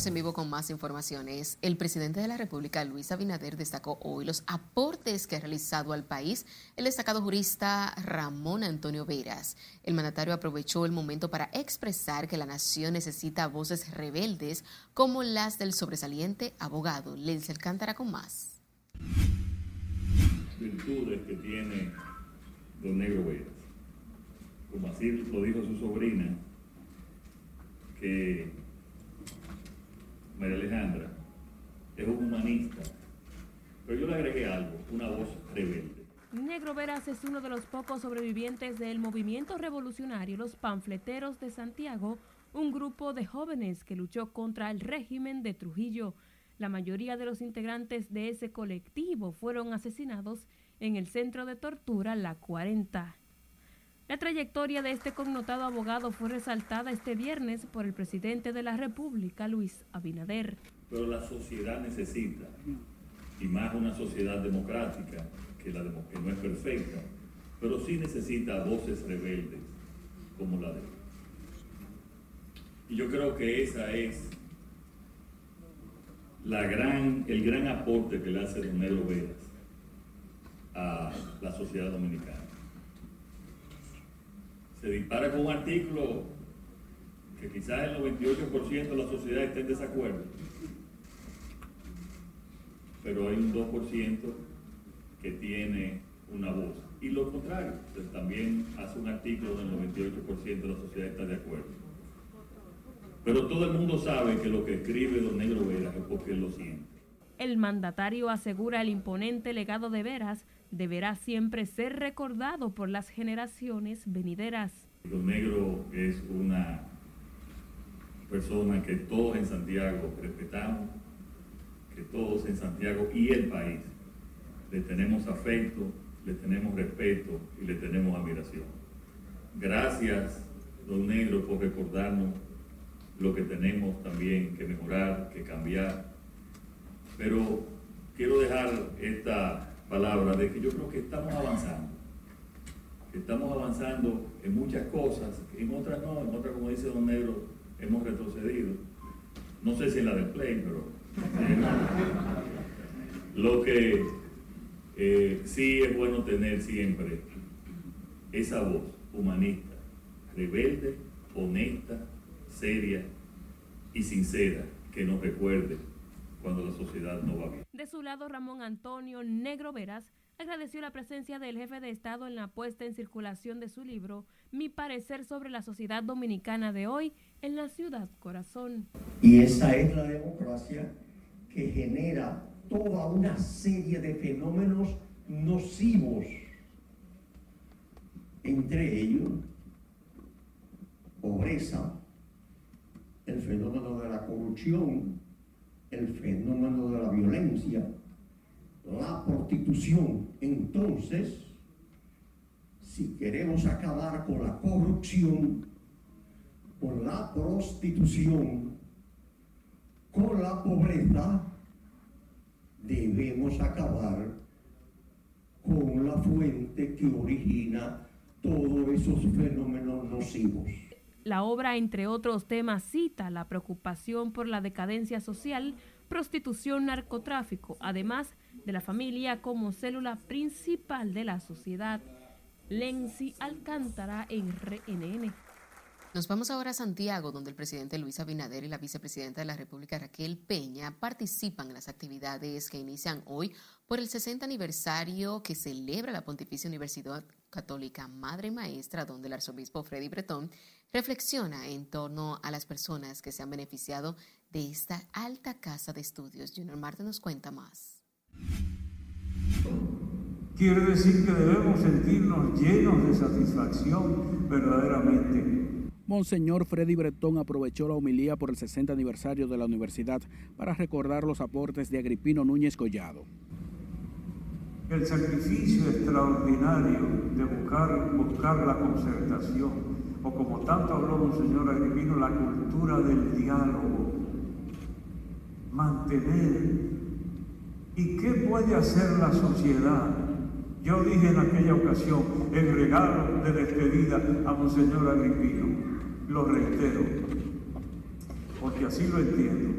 Speaker 5: En vivo con más informaciones. El presidente de la República, Luis Abinader, destacó hoy los aportes que ha realizado al país el destacado jurista Ramón Antonio Veras. El mandatario aprovechó el momento para expresar que la nación necesita voces rebeldes como las del sobresaliente abogado Lenz Alcántara con más.
Speaker 32: Virtudes que tiene don Negro Veras. Como así lo dijo su sobrina, que María Alejandra es un humanista, pero yo le agregué algo, una voz rebelde.
Speaker 37: Negro Veras es uno de los pocos sobrevivientes del movimiento revolucionario Los Panfleteros de Santiago, un grupo de jóvenes que luchó contra el régimen de Trujillo. La mayoría de los integrantes de ese colectivo fueron asesinados en el centro de tortura La 40. La trayectoria de este connotado abogado fue resaltada este viernes por el presidente de la República, Luis Abinader.
Speaker 32: Pero la sociedad necesita, y más una sociedad democrática, que, la no es perfecta, pero sí necesita voces rebeldes como la de él. Y yo creo que esa es la gran, el gran aporte que le hace Don a la sociedad dominicana se dispara con un artículo que quizás el 98% de la sociedad esté en desacuerdo, pero hay un 2% que tiene una voz. Y lo contrario, también hace un artículo donde el 98% de la sociedad está de acuerdo. Pero todo el mundo sabe que lo que escribe Don Negro Veras es porque él lo siente.
Speaker 37: El mandatario asegura el imponente legado de Veras deberá siempre ser recordado por las generaciones venideras.
Speaker 32: Don Negro es una persona que todos en Santiago respetamos, que todos en Santiago y el país le tenemos afecto, le tenemos respeto y le tenemos admiración. Gracias, Don Negro, por recordarnos lo que tenemos también que mejorar, que cambiar. Pero quiero dejar esta palabra de que yo creo que estamos avanzando. estamos avanzando en muchas cosas, en otras no, en otras, como dice Don Negro, hemos retrocedido. No sé si en la del play, pero lo que eh, sí es bueno tener siempre esa voz humanista, rebelde, honesta, seria y sincera, que nos recuerde cuando la sociedad no va bien.
Speaker 37: De su lado, Ramón Antonio Negro Veras agradeció la presencia del jefe de Estado en la puesta en circulación de su libro Mi parecer sobre la sociedad dominicana de hoy en la ciudad corazón.
Speaker 38: Y esa es la democracia que genera toda una serie de fenómenos nocivos, entre ellos pobreza, el fenómeno de la corrupción, el fenómeno de la violencia, la prostitución. Entonces, si queremos acabar con la corrupción, con la prostitución, con la pobreza, debemos acabar con la fuente que origina todos esos fenómenos nocivos.
Speaker 37: La obra, entre otros temas, cita la preocupación por la decadencia social, prostitución, narcotráfico, además de la familia como célula principal de la sociedad. Lenzi Alcántara en RNN.
Speaker 5: Nos vamos ahora a Santiago, donde el presidente Luis Abinader y la vicepresidenta de la República Raquel Peña participan en las actividades que inician hoy por el 60 aniversario que celebra la Pontificia Universidad Católica Madre Maestra, donde el arzobispo Freddy Bretón reflexiona en torno a las personas que se han beneficiado de esta alta casa de estudios. Junior Marte nos cuenta más.
Speaker 39: Quiere decir que debemos sentirnos llenos de satisfacción verdaderamente.
Speaker 27: Monseñor Freddy Bretón aprovechó la homilía por el 60 aniversario de la universidad para recordar los aportes de Agripino Núñez Collado.
Speaker 39: El sacrificio extraordinario de buscar, buscar la concertación, o como tanto habló Monseñor Agripino, la cultura del diálogo, mantener. ¿Y qué puede hacer la sociedad? Yo dije en aquella ocasión el regalo de despedida a Monseñor Agripino. Lo reitero, porque así lo entiendo.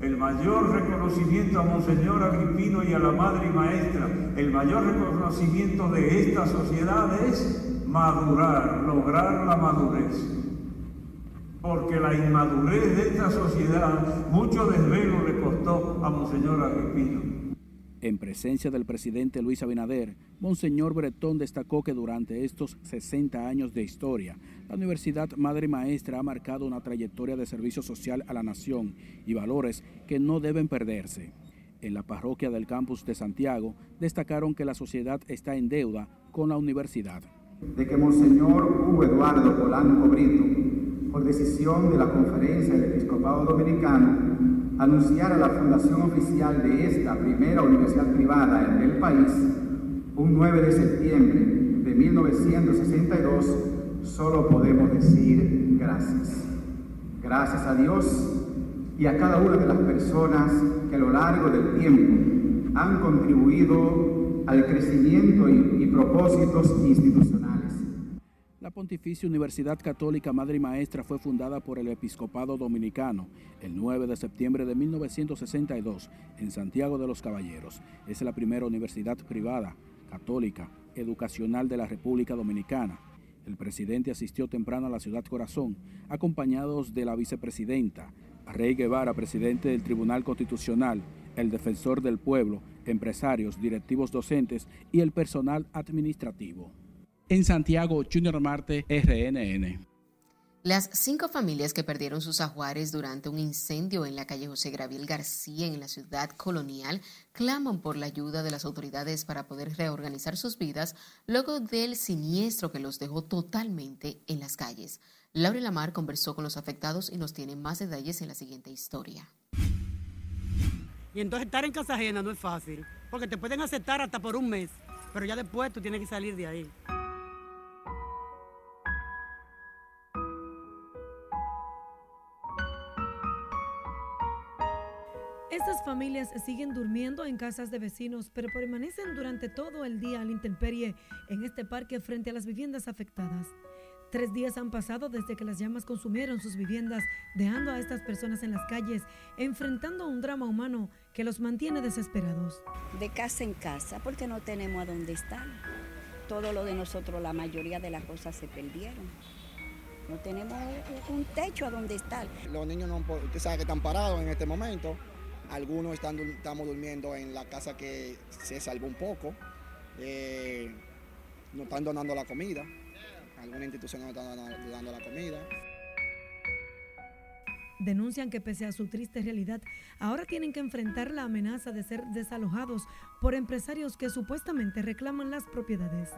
Speaker 39: El mayor reconocimiento a Monseñor Agripino y a la Madre y Maestra, el mayor reconocimiento de esta sociedad es madurar, lograr la madurez porque la inmadurez de esta sociedad mucho desvelo le costó a Monseñor Agripino.
Speaker 27: En presencia del presidente Luis Abinader, Monseñor Bretón destacó que durante estos 60 años de historia, la Universidad Madre Maestra ha marcado una trayectoria de servicio social a la nación y valores que no deben perderse. En la parroquia del campus de Santiago destacaron que la sociedad está en deuda con la universidad.
Speaker 40: De que Monseñor Hugo Eduardo Polanco Brito, por decisión de la Conferencia del Episcopado Dominicano, anunciar a la fundación oficial de esta primera universidad privada en el país, un 9 de septiembre de 1962, solo podemos decir gracias. Gracias a Dios y a cada una de las personas que a lo largo del tiempo han contribuido al crecimiento y propósitos institucionales
Speaker 27: la Pontificia Universidad Católica Madre y Maestra fue fundada por el Episcopado Dominicano el 9 de septiembre de 1962 en Santiago de los Caballeros. Es la primera universidad privada, católica, educacional de la República Dominicana. El presidente asistió temprano a la ciudad corazón, acompañados de la vicepresidenta, Rey Guevara, presidente del Tribunal Constitucional, el defensor del pueblo, empresarios, directivos docentes y el personal administrativo. En Santiago, Junior Marte, RNN.
Speaker 5: Las cinco familias que perdieron sus ajuares durante un incendio en la calle José Graviel García en la ciudad colonial claman por la ayuda de las autoridades para poder reorganizar sus vidas luego del siniestro que los dejó totalmente en las calles. Laura Lamar conversó con los afectados y nos tiene más detalles en la siguiente historia.
Speaker 41: Y entonces estar en casa ajena no es fácil, porque te pueden aceptar hasta por un mes, pero ya después tú tienes que salir de ahí.
Speaker 42: Estas familias siguen durmiendo en casas de vecinos, pero permanecen durante todo el día al intemperie en este parque frente a las viviendas afectadas. Tres días han pasado desde que las llamas consumieron sus viviendas, dejando a estas personas en las calles, enfrentando un drama humano que los mantiene desesperados.
Speaker 43: De casa en casa, porque no tenemos a dónde estar. Todo lo de nosotros, la mayoría de las cosas se perdieron. No tenemos un techo a donde estar.
Speaker 28: Los niños no, usted sabe que están parados en este momento. Algunos están, estamos durmiendo en la casa que se salvó un poco. Eh, nos están donando la comida. Alguna institución nos está donando la comida.
Speaker 42: Denuncian que pese a su triste realidad, ahora tienen que enfrentar la amenaza de ser desalojados por empresarios que supuestamente reclaman las propiedades.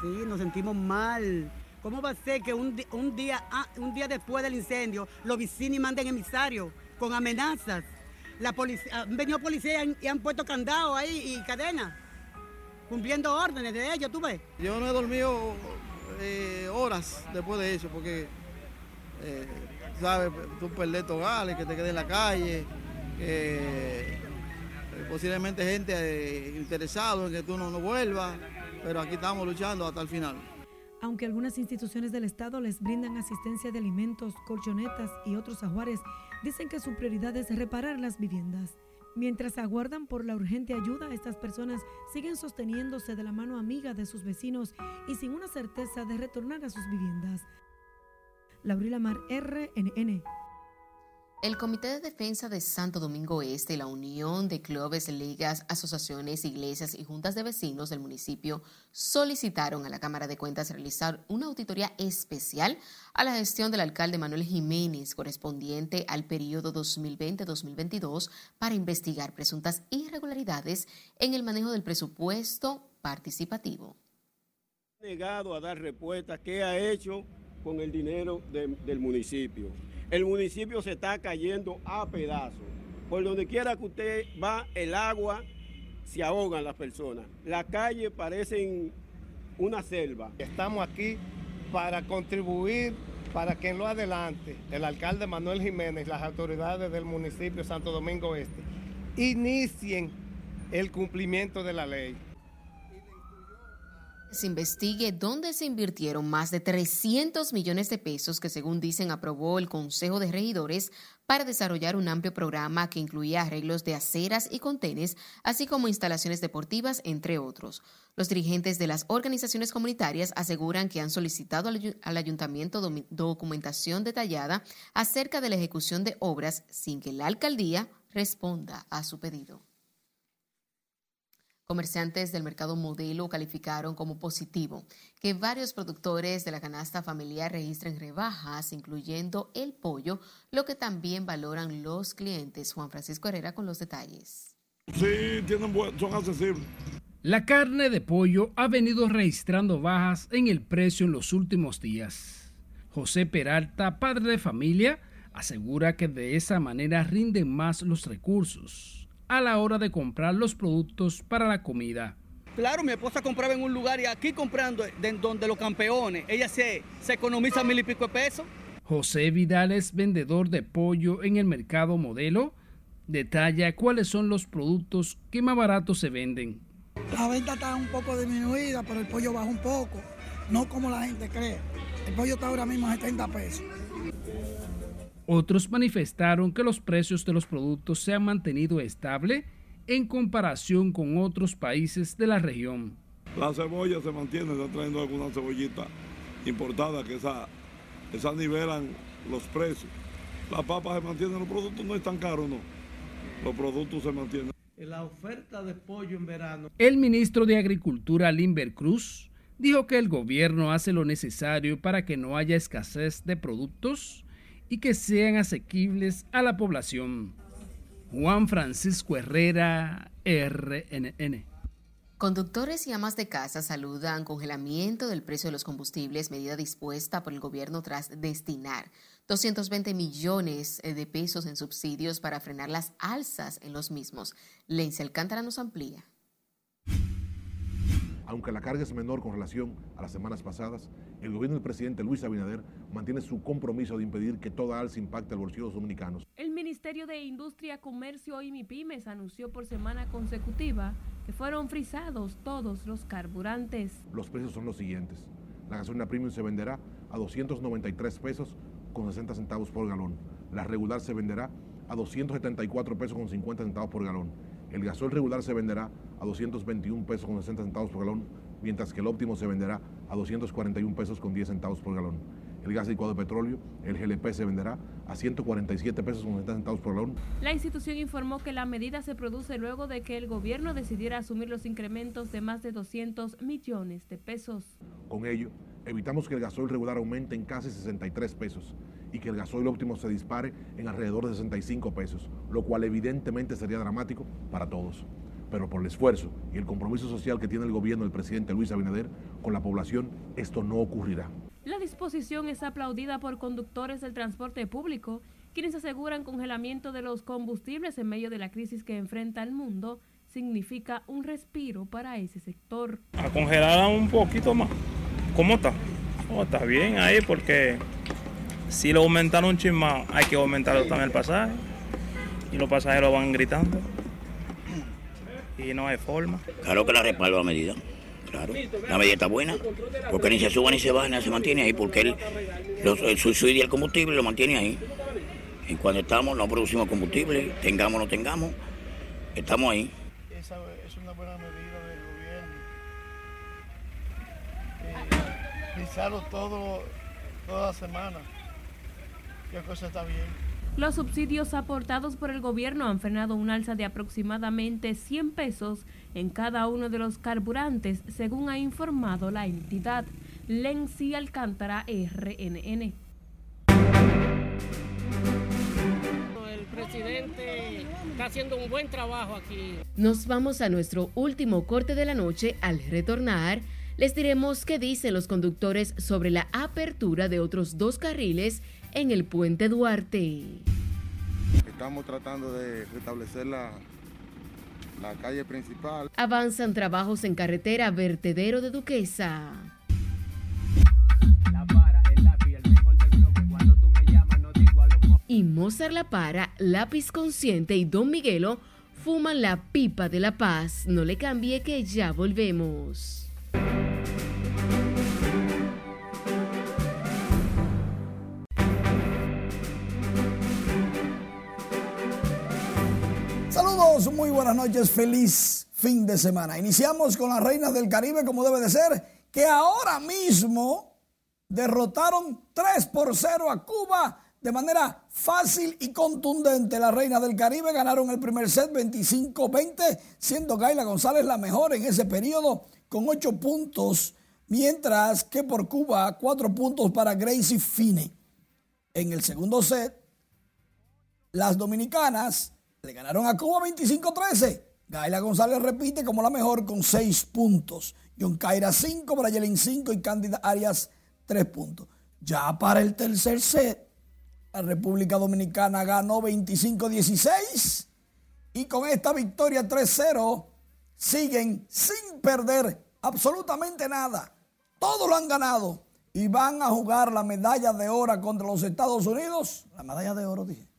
Speaker 41: Sí, nos sentimos mal ¿Cómo va a ser que un, día, ah, un día después del incendio los vecinos manden emisarios con amenazas? La policía, han venido policías y han puesto candado ahí y cadena, cumpliendo órdenes de ellos, ¿tú ves?
Speaker 28: Yo no he dormido eh, horas después de eso porque, eh, sabes, tú tu hogar, que te quedes en la calle, eh, posiblemente gente interesada en que tú no, no vuelvas, pero aquí estamos luchando hasta el final.
Speaker 42: Aunque algunas instituciones del Estado les brindan asistencia de alimentos, colchonetas y otros ajuares, dicen que su prioridad es reparar las viviendas. Mientras aguardan por la urgente ayuda, estas personas siguen sosteniéndose de la mano amiga de sus vecinos y sin una certeza de retornar a sus viviendas. Laurila Mar, RNN.
Speaker 5: El Comité de Defensa de Santo Domingo Este y la Unión de Clubes, Ligas, Asociaciones, Iglesias y Juntas de Vecinos del municipio solicitaron a la Cámara de Cuentas realizar una auditoría especial a la gestión del alcalde Manuel Jiménez correspondiente al periodo 2020-2022 para investigar presuntas irregularidades en el manejo del presupuesto participativo.
Speaker 44: Negado a dar respuesta qué ha hecho con el dinero del municipio el municipio se está cayendo a pedazos. Por donde quiera que usted va, el agua se ahogan las personas. Las calles parecen una selva.
Speaker 45: Estamos aquí para contribuir para que en lo adelante el alcalde Manuel Jiménez, las autoridades del municipio Santo Domingo Este, inicien el cumplimiento de la ley
Speaker 5: se investigue dónde se invirtieron más de 300 millones de pesos que según dicen aprobó el Consejo de Regidores para desarrollar un amplio programa que incluía arreglos de aceras y contenes, así como instalaciones deportivas, entre otros. Los dirigentes de las organizaciones comunitarias aseguran que han solicitado al ayuntamiento documentación detallada acerca de la ejecución de obras sin que la alcaldía responda a su pedido. Comerciantes del mercado modelo calificaron como positivo que varios productores de la canasta familiar registren rebajas, incluyendo el pollo, lo que también valoran los clientes. Juan Francisco Herrera con los detalles.
Speaker 46: Sí, tienen son accesibles.
Speaker 47: La carne de pollo ha venido registrando bajas en el precio en los últimos días. José Peralta, padre de familia, asegura que de esa manera rinden más los recursos a la hora de comprar los productos para la comida.
Speaker 48: Claro, mi esposa compraba en un lugar y aquí comprando de donde los campeones, ella se, se economiza mil y pico de pesos.
Speaker 47: José Vidal es vendedor de pollo en el mercado modelo. Detalla cuáles son los productos que más baratos se venden.
Speaker 49: La venta está un poco disminuida, pero el pollo baja un poco, no como la gente cree. El pollo está ahora mismo a 70 pesos.
Speaker 47: Otros manifestaron que los precios de los productos se han mantenido estable en comparación con otros países de la región.
Speaker 46: La cebolla se mantiene, está trayendo alguna cebollita importada que esa, esa nivelan los precios. La papa se mantiene, los productos no están caros, no. Los productos se mantienen.
Speaker 49: La oferta de pollo en verano.
Speaker 47: El ministro de Agricultura, Limber Cruz, dijo que el gobierno hace lo necesario para que no haya escasez de productos y que sean asequibles a la población. Juan Francisco Herrera, RNN.
Speaker 5: Conductores y amas de casa saludan congelamiento del precio de los combustibles, medida dispuesta por el gobierno tras destinar 220 millones de pesos en subsidios para frenar las alzas en los mismos. Lencia Alcántara nos amplía.
Speaker 36: Aunque la carga es menor con relación a las semanas pasadas, el gobierno del presidente Luis Abinader mantiene su compromiso de impedir que toda alza impacte al bolsillo de los dominicanos.
Speaker 37: El Ministerio de Industria, Comercio y MIPIMES anunció por semana consecutiva que fueron frisados todos los carburantes.
Speaker 36: Los precios son los siguientes. La gasolina premium se venderá a 293 pesos con 60 centavos por galón. La regular se venderá a 274 pesos con 50 centavos por galón. El gasol regular se venderá a 221 pesos con 60 centavos por galón, mientras que el óptimo se venderá a 241 pesos con 10 centavos por galón. El gas licuado de petróleo, el GLP, se venderá a 147 pesos con 60 centavos por galón.
Speaker 37: La institución informó que la medida se produce luego de que el gobierno decidiera asumir los incrementos de más de 200 millones de pesos.
Speaker 36: Con ello, evitamos que el gasoil regular aumente en casi 63 pesos y que el gasoil óptimo se dispare en alrededor de 65 pesos, lo cual evidentemente sería dramático para todos. Pero por el esfuerzo y el compromiso social que tiene el gobierno del presidente Luis Abinader con la población, esto no ocurrirá.
Speaker 37: La disposición es aplaudida por conductores del transporte público, quienes aseguran congelamiento de los combustibles en medio de la crisis que enfrenta el mundo significa un respiro para ese sector.
Speaker 50: A congelar un poquito más. ¿Cómo está? Oh, está bien ahí porque si lo aumentaron un chismado, hay que aumentar también el pasaje. Y los pasajeros van gritando. Y no hay forma.
Speaker 51: Claro que la respaldo la medida. Claro, la medida está buena. Porque ni se suba ni se baja, ni se mantiene ahí. Porque el, el subsidio del combustible lo mantiene ahí. Y cuando estamos, no producimos combustible, tengamos o no tengamos, estamos ahí.
Speaker 45: Esa es una buena medida del gobierno. Eh, todo, toda la semana qué cosa está bien.
Speaker 37: Los subsidios aportados por el gobierno han frenado un alza de aproximadamente 100 pesos en cada uno de los carburantes, según ha informado la entidad. Lenzi Alcántara, RNN.
Speaker 52: El presidente está haciendo un buen trabajo aquí.
Speaker 5: Nos vamos a nuestro último corte de la noche. Al retornar, les diremos qué dicen los conductores sobre la apertura de otros dos carriles en el puente Duarte.
Speaker 53: Estamos tratando de restablecer la, la calle principal.
Speaker 5: Avanzan trabajos en carretera Vertedero de Duquesa. Y Mozart La Para, Lápiz Consciente y Don Miguelo fuman la pipa de la paz. No le cambie que ya volvemos.
Speaker 54: Muy buenas noches, feliz fin de semana. Iniciamos con las reinas del Caribe como debe de ser, que ahora mismo derrotaron 3 por 0 a Cuba de manera fácil y contundente. Las reinas del Caribe ganaron el primer set 25-20, siendo Gaila González la mejor en ese periodo con 8 puntos, mientras que por Cuba 4 puntos para Gracie Fine. En el segundo set, las dominicanas le ganaron a Cuba 25-13. Gaila González repite como la mejor con 6 puntos. John Caira 5, Brayelin 5 y Cándida Arias 3 puntos. Ya para el tercer set, la República Dominicana ganó 25-16 y con esta victoria 3-0 siguen sin perder absolutamente nada. Todo lo han ganado y van a jugar la medalla de oro contra los Estados Unidos. La medalla de oro, dije.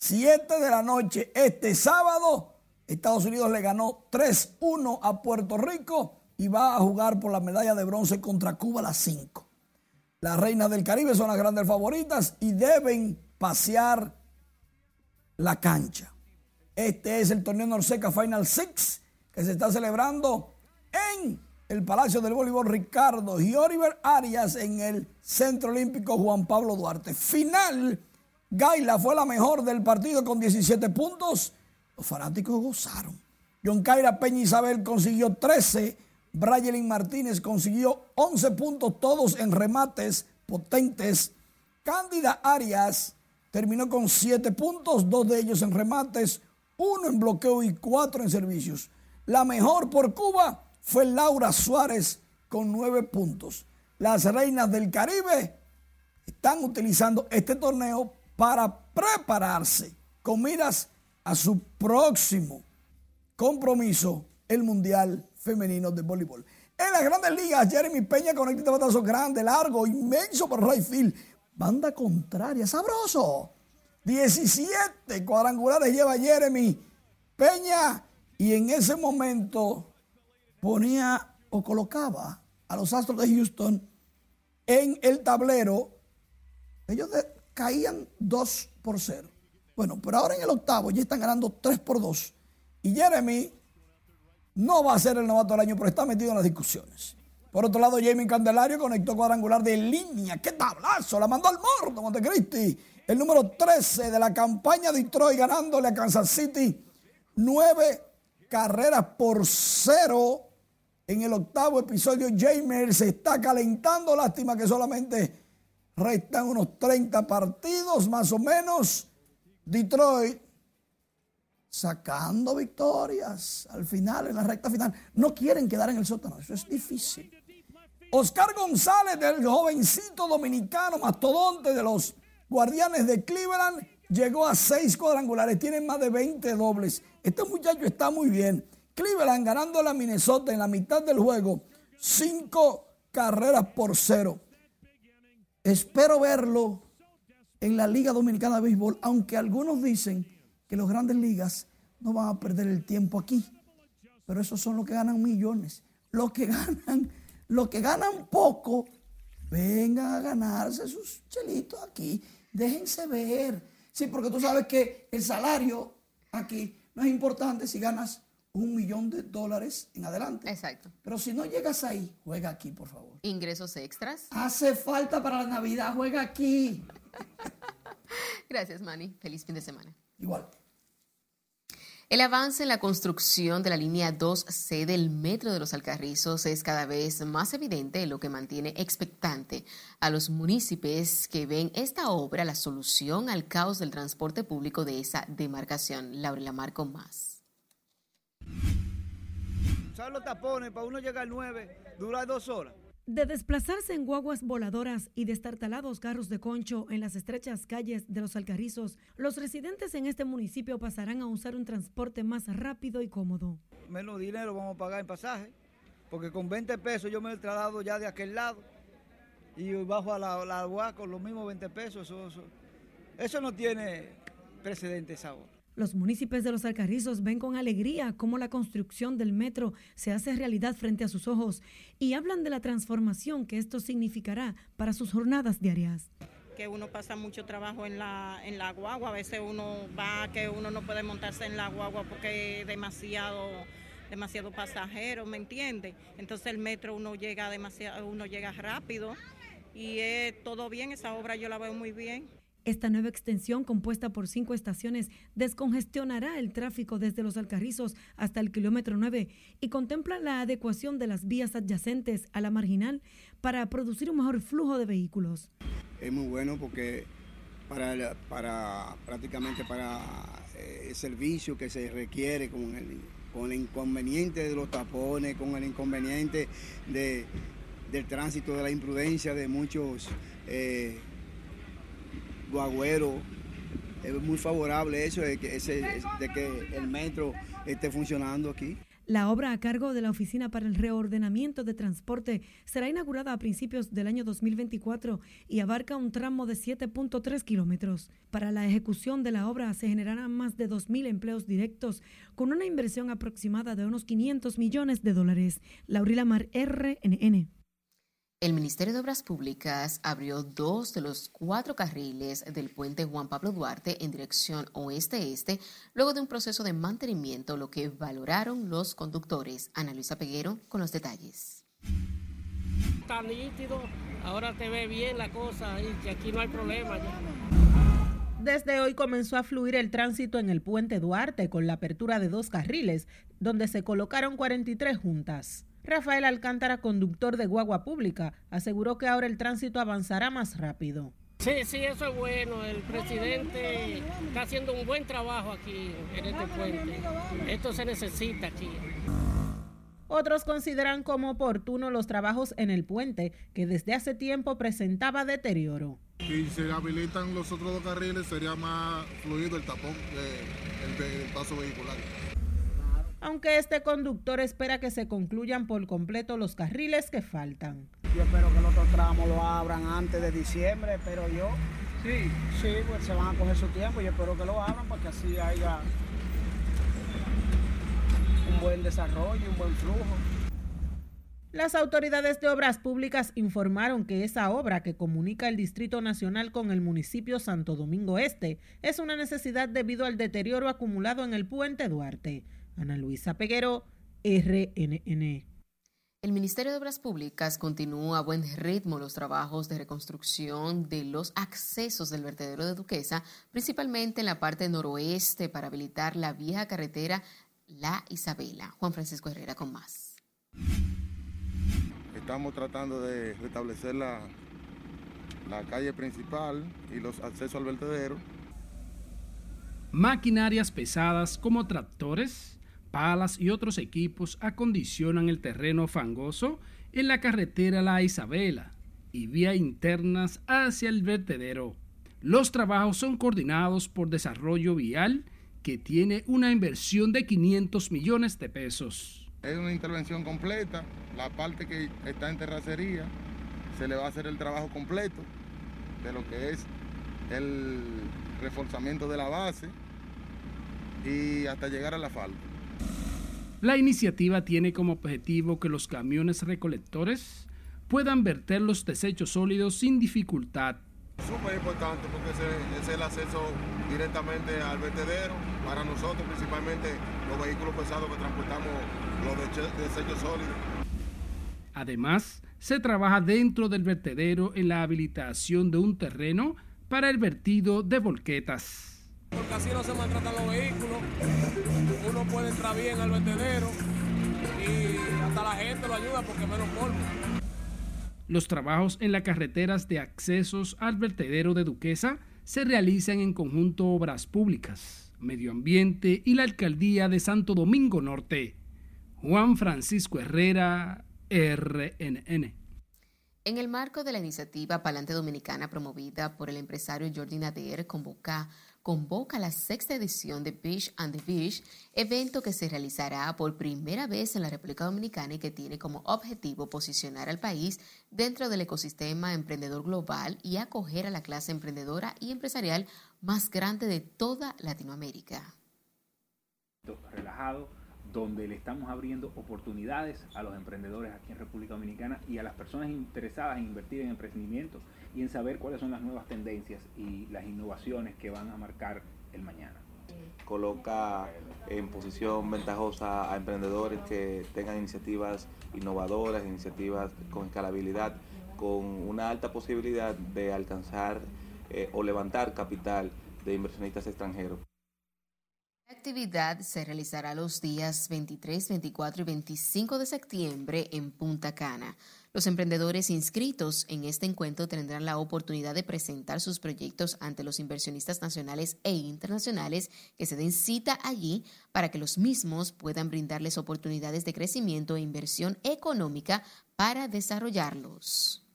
Speaker 54: 7 de la noche este sábado. Estados Unidos le ganó 3-1 a Puerto Rico y va a jugar por la medalla de bronce contra Cuba a las 5. Las reinas del Caribe son las grandes favoritas y deben pasear la cancha. Este es el torneo Norseca Final Six que se está celebrando en el Palacio del Voleibol Ricardo y Oliver Arias en el Centro Olímpico Juan Pablo Duarte. Final, Gaila fue la mejor del partido con 17 puntos. Los fanáticos gozaron. John Caira Peña Isabel consiguió 13 Brayelin Martínez consiguió 11 puntos, todos en remates potentes. Cándida Arias terminó con 7 puntos, dos de ellos en remates, uno en bloqueo y cuatro en servicios. La mejor por Cuba fue Laura Suárez con 9 puntos. Las reinas del Caribe están utilizando este torneo para prepararse con miras a su próximo compromiso, el Mundial Femenino de Voleibol. En las grandes ligas, Jeremy Peña con este batazo grande, largo, inmenso por right field. Banda contraria, sabroso. 17 cuadrangulares lleva Jeremy Peña y en ese momento ponía o colocaba a los Astros de Houston en el tablero. Ellos caían 2 por 0. Bueno, pero ahora en el octavo ya están ganando 3 por 2. Y Jeremy no va a ser el novato del año, pero está metido en las discusiones. Por otro lado, Jamie Candelario conectó cuadrangular de línea. ¡Qué tablazo! La mandó al morto Montecristi. El número 13 de la campaña de Detroit ganándole a Kansas City. Nueve carreras por cero. En el octavo episodio, Jamer se está calentando. Lástima que solamente restan unos 30 partidos más o menos. Detroit sacando victorias al final, en la recta final. No quieren quedar en el sótano, eso es difícil. Oscar González, del jovencito dominicano mastodonte de los Guardianes de Cleveland, llegó a seis cuadrangulares, tiene más de 20 dobles. Este muchacho está muy bien. Cleveland ganando a Minnesota en la mitad del juego, cinco carreras por cero. Espero verlo en la Liga Dominicana de Béisbol, aunque algunos dicen que las grandes ligas no van a perder el tiempo aquí. Pero esos son los que ganan millones. Los que *laughs* ganan, los que ganan poco, vengan a ganarse sus chelitos aquí. Déjense ver. Sí, porque tú sabes que el salario aquí no es importante si ganas un millón de dólares en adelante.
Speaker 5: Exacto.
Speaker 54: Pero si no llegas ahí, juega aquí, por favor.
Speaker 5: Ingresos extras.
Speaker 54: Hace falta para la Navidad, juega aquí. *laughs*
Speaker 5: Gracias, Manny. Feliz fin de semana.
Speaker 54: Igual.
Speaker 5: El avance en la construcción de la línea 2C del Metro de los Alcarrizos es cada vez más evidente, lo que mantiene expectante a los municipios que ven esta obra la solución al caos del transporte público de esa demarcación. Laura Marco más.
Speaker 55: ¿Sabes los tapones? Para uno llegar al 9, dura dos horas.
Speaker 42: De desplazarse en guaguas voladoras y destartalados carros de concho en las estrechas calles de los Alcarrizos, los residentes en este municipio pasarán a usar un transporte más rápido y cómodo.
Speaker 55: Menos dinero vamos a pagar en pasaje, porque con 20 pesos yo me he trasladado ya de aquel lado y bajo a la, la con los mismos 20 pesos. Eso, eso, eso no tiene precedentes ahora.
Speaker 42: Los municipios de los Alcarrizos ven con alegría cómo la construcción del metro se hace realidad frente a sus ojos y hablan de la transformación que esto significará para sus jornadas diarias.
Speaker 56: Que uno pasa mucho trabajo en la, en la guagua, a veces uno va que uno no puede montarse en la guagua porque es demasiado demasiado pasajero, ¿me entiende? Entonces el metro uno llega demasiado, uno llega rápido y es todo bien, esa obra yo la veo muy bien.
Speaker 42: Esta nueva extensión, compuesta por cinco estaciones, descongestionará el tráfico desde los Alcarrizos hasta el kilómetro 9 y contempla la adecuación de las vías adyacentes a la marginal para producir un mejor flujo de vehículos.
Speaker 55: Es muy bueno porque para, prácticamente para eh, el servicio que se requiere con el, con el inconveniente de los tapones, con el inconveniente de, del tránsito, de la imprudencia de muchos... Eh, Guagüero. Es muy favorable eso de que, de que el metro esté funcionando aquí.
Speaker 42: La obra a cargo de la Oficina para el Reordenamiento de Transporte será inaugurada a principios del año 2024 y abarca un tramo de 7.3 kilómetros. Para la ejecución de la obra se generarán más de 2.000 empleos directos con una inversión aproximada de unos 500 millones de dólares. Laurila Mar, RNN.
Speaker 5: El Ministerio de Obras Públicas abrió dos de los cuatro carriles del puente Juan Pablo Duarte en dirección oeste-este, luego de un proceso de mantenimiento, lo que valoraron los conductores. Ana Luisa Peguero con los detalles.
Speaker 52: Está nítido, ahora te ve bien la cosa y que aquí no hay problema.
Speaker 39: Desde hoy comenzó a fluir el tránsito en el puente Duarte con la apertura de dos carriles, donde se colocaron 43 juntas. Rafael Alcántara, conductor de guagua pública, aseguró que ahora el tránsito avanzará más rápido.
Speaker 52: Sí, sí, eso es bueno. El presidente está haciendo un buen trabajo aquí en este puente. Esto se necesita aquí.
Speaker 39: Otros consideran como oportuno los trabajos en el puente, que desde hace tiempo presentaba deterioro.
Speaker 57: Si se habilitan los otros dos carriles, sería más fluido el tapón, eh, el paso vehicular
Speaker 39: aunque este conductor espera que se concluyan por completo los carriles que faltan.
Speaker 55: Yo espero que los otros tramos lo abran antes de diciembre, pero yo sí, sí, pues se van a coger su tiempo. Yo espero que lo abran para que así haya un buen desarrollo, un buen flujo.
Speaker 39: Las autoridades de obras públicas informaron que esa obra que comunica el Distrito Nacional con el municipio Santo Domingo Este es una necesidad debido al deterioro acumulado en el puente Duarte. Ana Luisa Peguero, RNN.
Speaker 5: El Ministerio de Obras Públicas continúa a buen ritmo los trabajos de reconstrucción de los accesos del vertedero de Duquesa, principalmente en la parte noroeste para habilitar la vieja carretera La Isabela. Juan Francisco Herrera con más.
Speaker 53: Estamos tratando de restablecer la, la calle principal y los accesos al vertedero.
Speaker 47: Maquinarias pesadas como tractores, palas y otros equipos acondicionan el terreno fangoso en la carretera La Isabela y vía internas hacia el vertedero. Los trabajos son coordinados por Desarrollo Vial, que tiene una inversión de 500 millones de pesos.
Speaker 53: Es una intervención completa, la parte que está en terracería, se le va a hacer el trabajo completo de lo que es el reforzamiento de la base y hasta llegar a la falda.
Speaker 47: La iniciativa tiene como objetivo que los camiones recolectores puedan verter los desechos sólidos sin dificultad.
Speaker 57: Súper importante porque ese, es el acceso directamente al vertedero para nosotros, principalmente los vehículos pesados que transportamos los desechos sólidos.
Speaker 47: Además, se trabaja dentro del vertedero en la habilitación de un terreno para el vertido de volquetas.
Speaker 58: Porque así no se maltratan los vehículos, puede entrar bien al vertedero y hasta la gente lo ayuda porque menos polvo.
Speaker 47: Los trabajos en las carreteras de accesos al vertedero de Duquesa se realizan en conjunto Obras Públicas, Medio Ambiente y la Alcaldía de Santo Domingo Norte. Juan Francisco Herrera, RNN.
Speaker 5: En el marco de la iniciativa Palante Dominicana promovida por el empresario Jordi Nader, convoca, convoca la sexta edición de Beach and the Beach, evento que se realizará por primera vez en la República Dominicana y que tiene como objetivo posicionar al país dentro del ecosistema emprendedor global y acoger a la clase emprendedora y empresarial más grande de toda Latinoamérica.
Speaker 59: Relajado donde le estamos abriendo oportunidades a los emprendedores aquí en República Dominicana y a las personas interesadas en invertir en emprendimiento y en saber cuáles son las nuevas tendencias y las innovaciones que van a marcar el mañana.
Speaker 60: Coloca en posición ventajosa a emprendedores que tengan iniciativas innovadoras, iniciativas con escalabilidad, con una alta posibilidad de alcanzar eh, o levantar capital de inversionistas extranjeros.
Speaker 5: La actividad se realizará los días 23, 24 y 25 de septiembre en Punta Cana. Los emprendedores inscritos en este encuentro tendrán la oportunidad de presentar sus proyectos ante los inversionistas nacionales e internacionales que se den cita allí para que los mismos puedan brindarles oportunidades de crecimiento e inversión económica para desarrollarlos.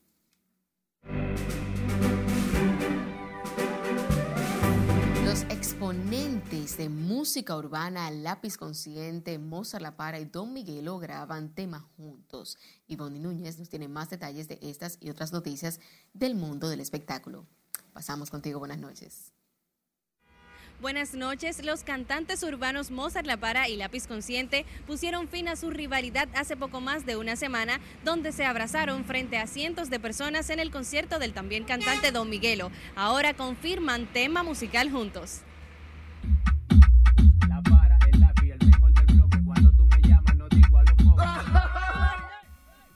Speaker 5: De música urbana Lápiz Consciente, Mozart La Para y Don Miguelo graban temas juntos. Y Bonnie Núñez nos tiene más detalles de estas y otras noticias del mundo del espectáculo. Pasamos contigo, buenas noches.
Speaker 61: Buenas noches. Los cantantes urbanos Mozart La Para y Lápiz Consciente pusieron fin a su rivalidad hace poco más de una semana, donde se abrazaron frente a cientos de personas en el concierto del también cantante Don Miguelo. Ahora confirman tema musical juntos.
Speaker 62: La para, el lápiz, el mejor del bloque. Cuando tú me llamas, no digo a lo poco.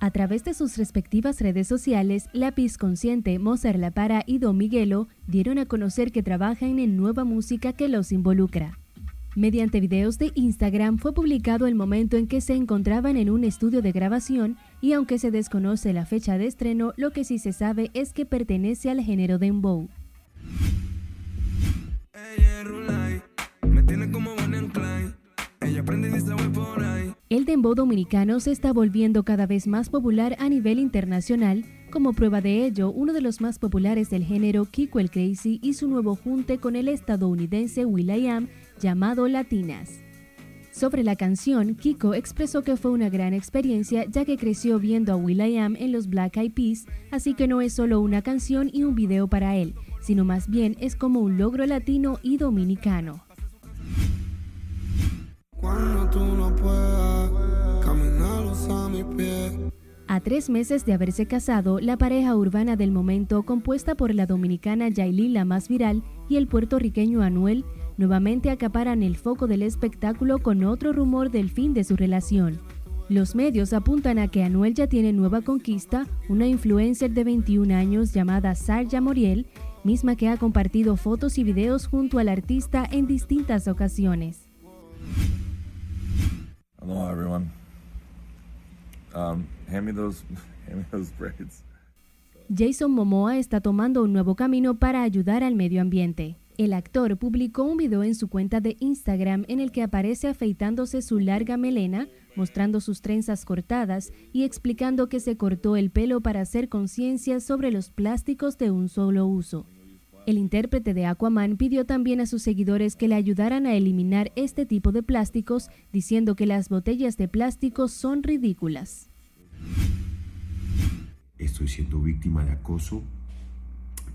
Speaker 63: A través de sus respectivas redes sociales, Lápiz Consciente, Mozart La Para y Don Miguelo dieron a conocer que trabajan en nueva música que los involucra. Mediante videos de Instagram fue publicado el momento en que se encontraban en un estudio de grabación y aunque se desconoce la fecha de estreno, lo que sí se sabe es que pertenece al género dembow.
Speaker 64: Me tiene
Speaker 63: El dembow dominicano se está volviendo cada vez más popular a nivel internacional. Como prueba de ello, uno de los más populares del género, Kiko el Crazy, y su nuevo junte con el estadounidense will.i.am llamado Latinas. Sobre la canción, Kiko expresó que fue una gran experiencia ya que creció viendo a will.i.am en los Black Eyed Peas, así que no es solo una canción y un video para él, sino más bien es como un logro latino y dominicano.
Speaker 64: A
Speaker 63: tres meses de haberse casado, la pareja urbana del momento, compuesta por la dominicana Yailin la más viral y el puertorriqueño Anuel, nuevamente acaparan el foco del espectáculo con otro rumor del fin de su relación. Los medios apuntan a que Anuel ya tiene nueva conquista, una influencer de 21 años llamada Sarja Moriel, misma que ha compartido fotos y videos junto al artista en distintas ocasiones.
Speaker 65: Um. *laughs*
Speaker 63: Jason Momoa está tomando un nuevo camino para ayudar al medio ambiente. El actor publicó un video en su cuenta de Instagram en el que aparece afeitándose su larga melena, mostrando sus trenzas cortadas y explicando que se cortó el pelo para hacer conciencia sobre los plásticos de un solo uso. El intérprete de Aquaman pidió también a sus seguidores que le ayudaran a eliminar este tipo de plásticos, diciendo que las botellas de plástico son ridículas.
Speaker 66: Estoy siendo víctima de acoso,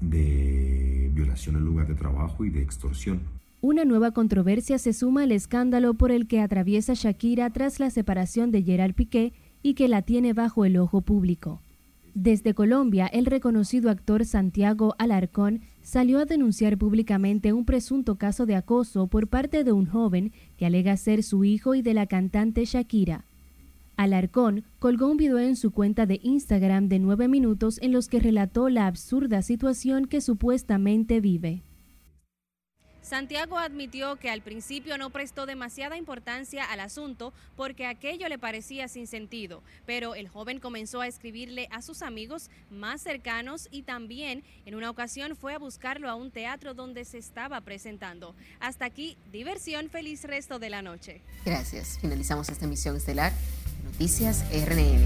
Speaker 66: de violación en lugar de trabajo y de extorsión.
Speaker 63: Una nueva controversia se suma al escándalo por el que atraviesa Shakira tras la separación de Gerard Piqué y que la tiene bajo el ojo público. Desde Colombia, el reconocido actor Santiago Alarcón salió a denunciar públicamente un presunto caso de acoso por parte de un joven que alega ser su hijo y de la cantante Shakira. Alarcón colgó un video en su cuenta de Instagram de nueve minutos en los que relató la absurda situación que supuestamente vive.
Speaker 61: Santiago admitió que al principio no prestó demasiada importancia al asunto porque aquello le parecía sin sentido, pero el joven comenzó a escribirle a sus amigos más cercanos y también en una ocasión fue a buscarlo a un teatro donde se estaba presentando. Hasta aquí, diversión, feliz resto de la noche.
Speaker 5: Gracias. Finalizamos esta emisión estelar. Noticias RNN.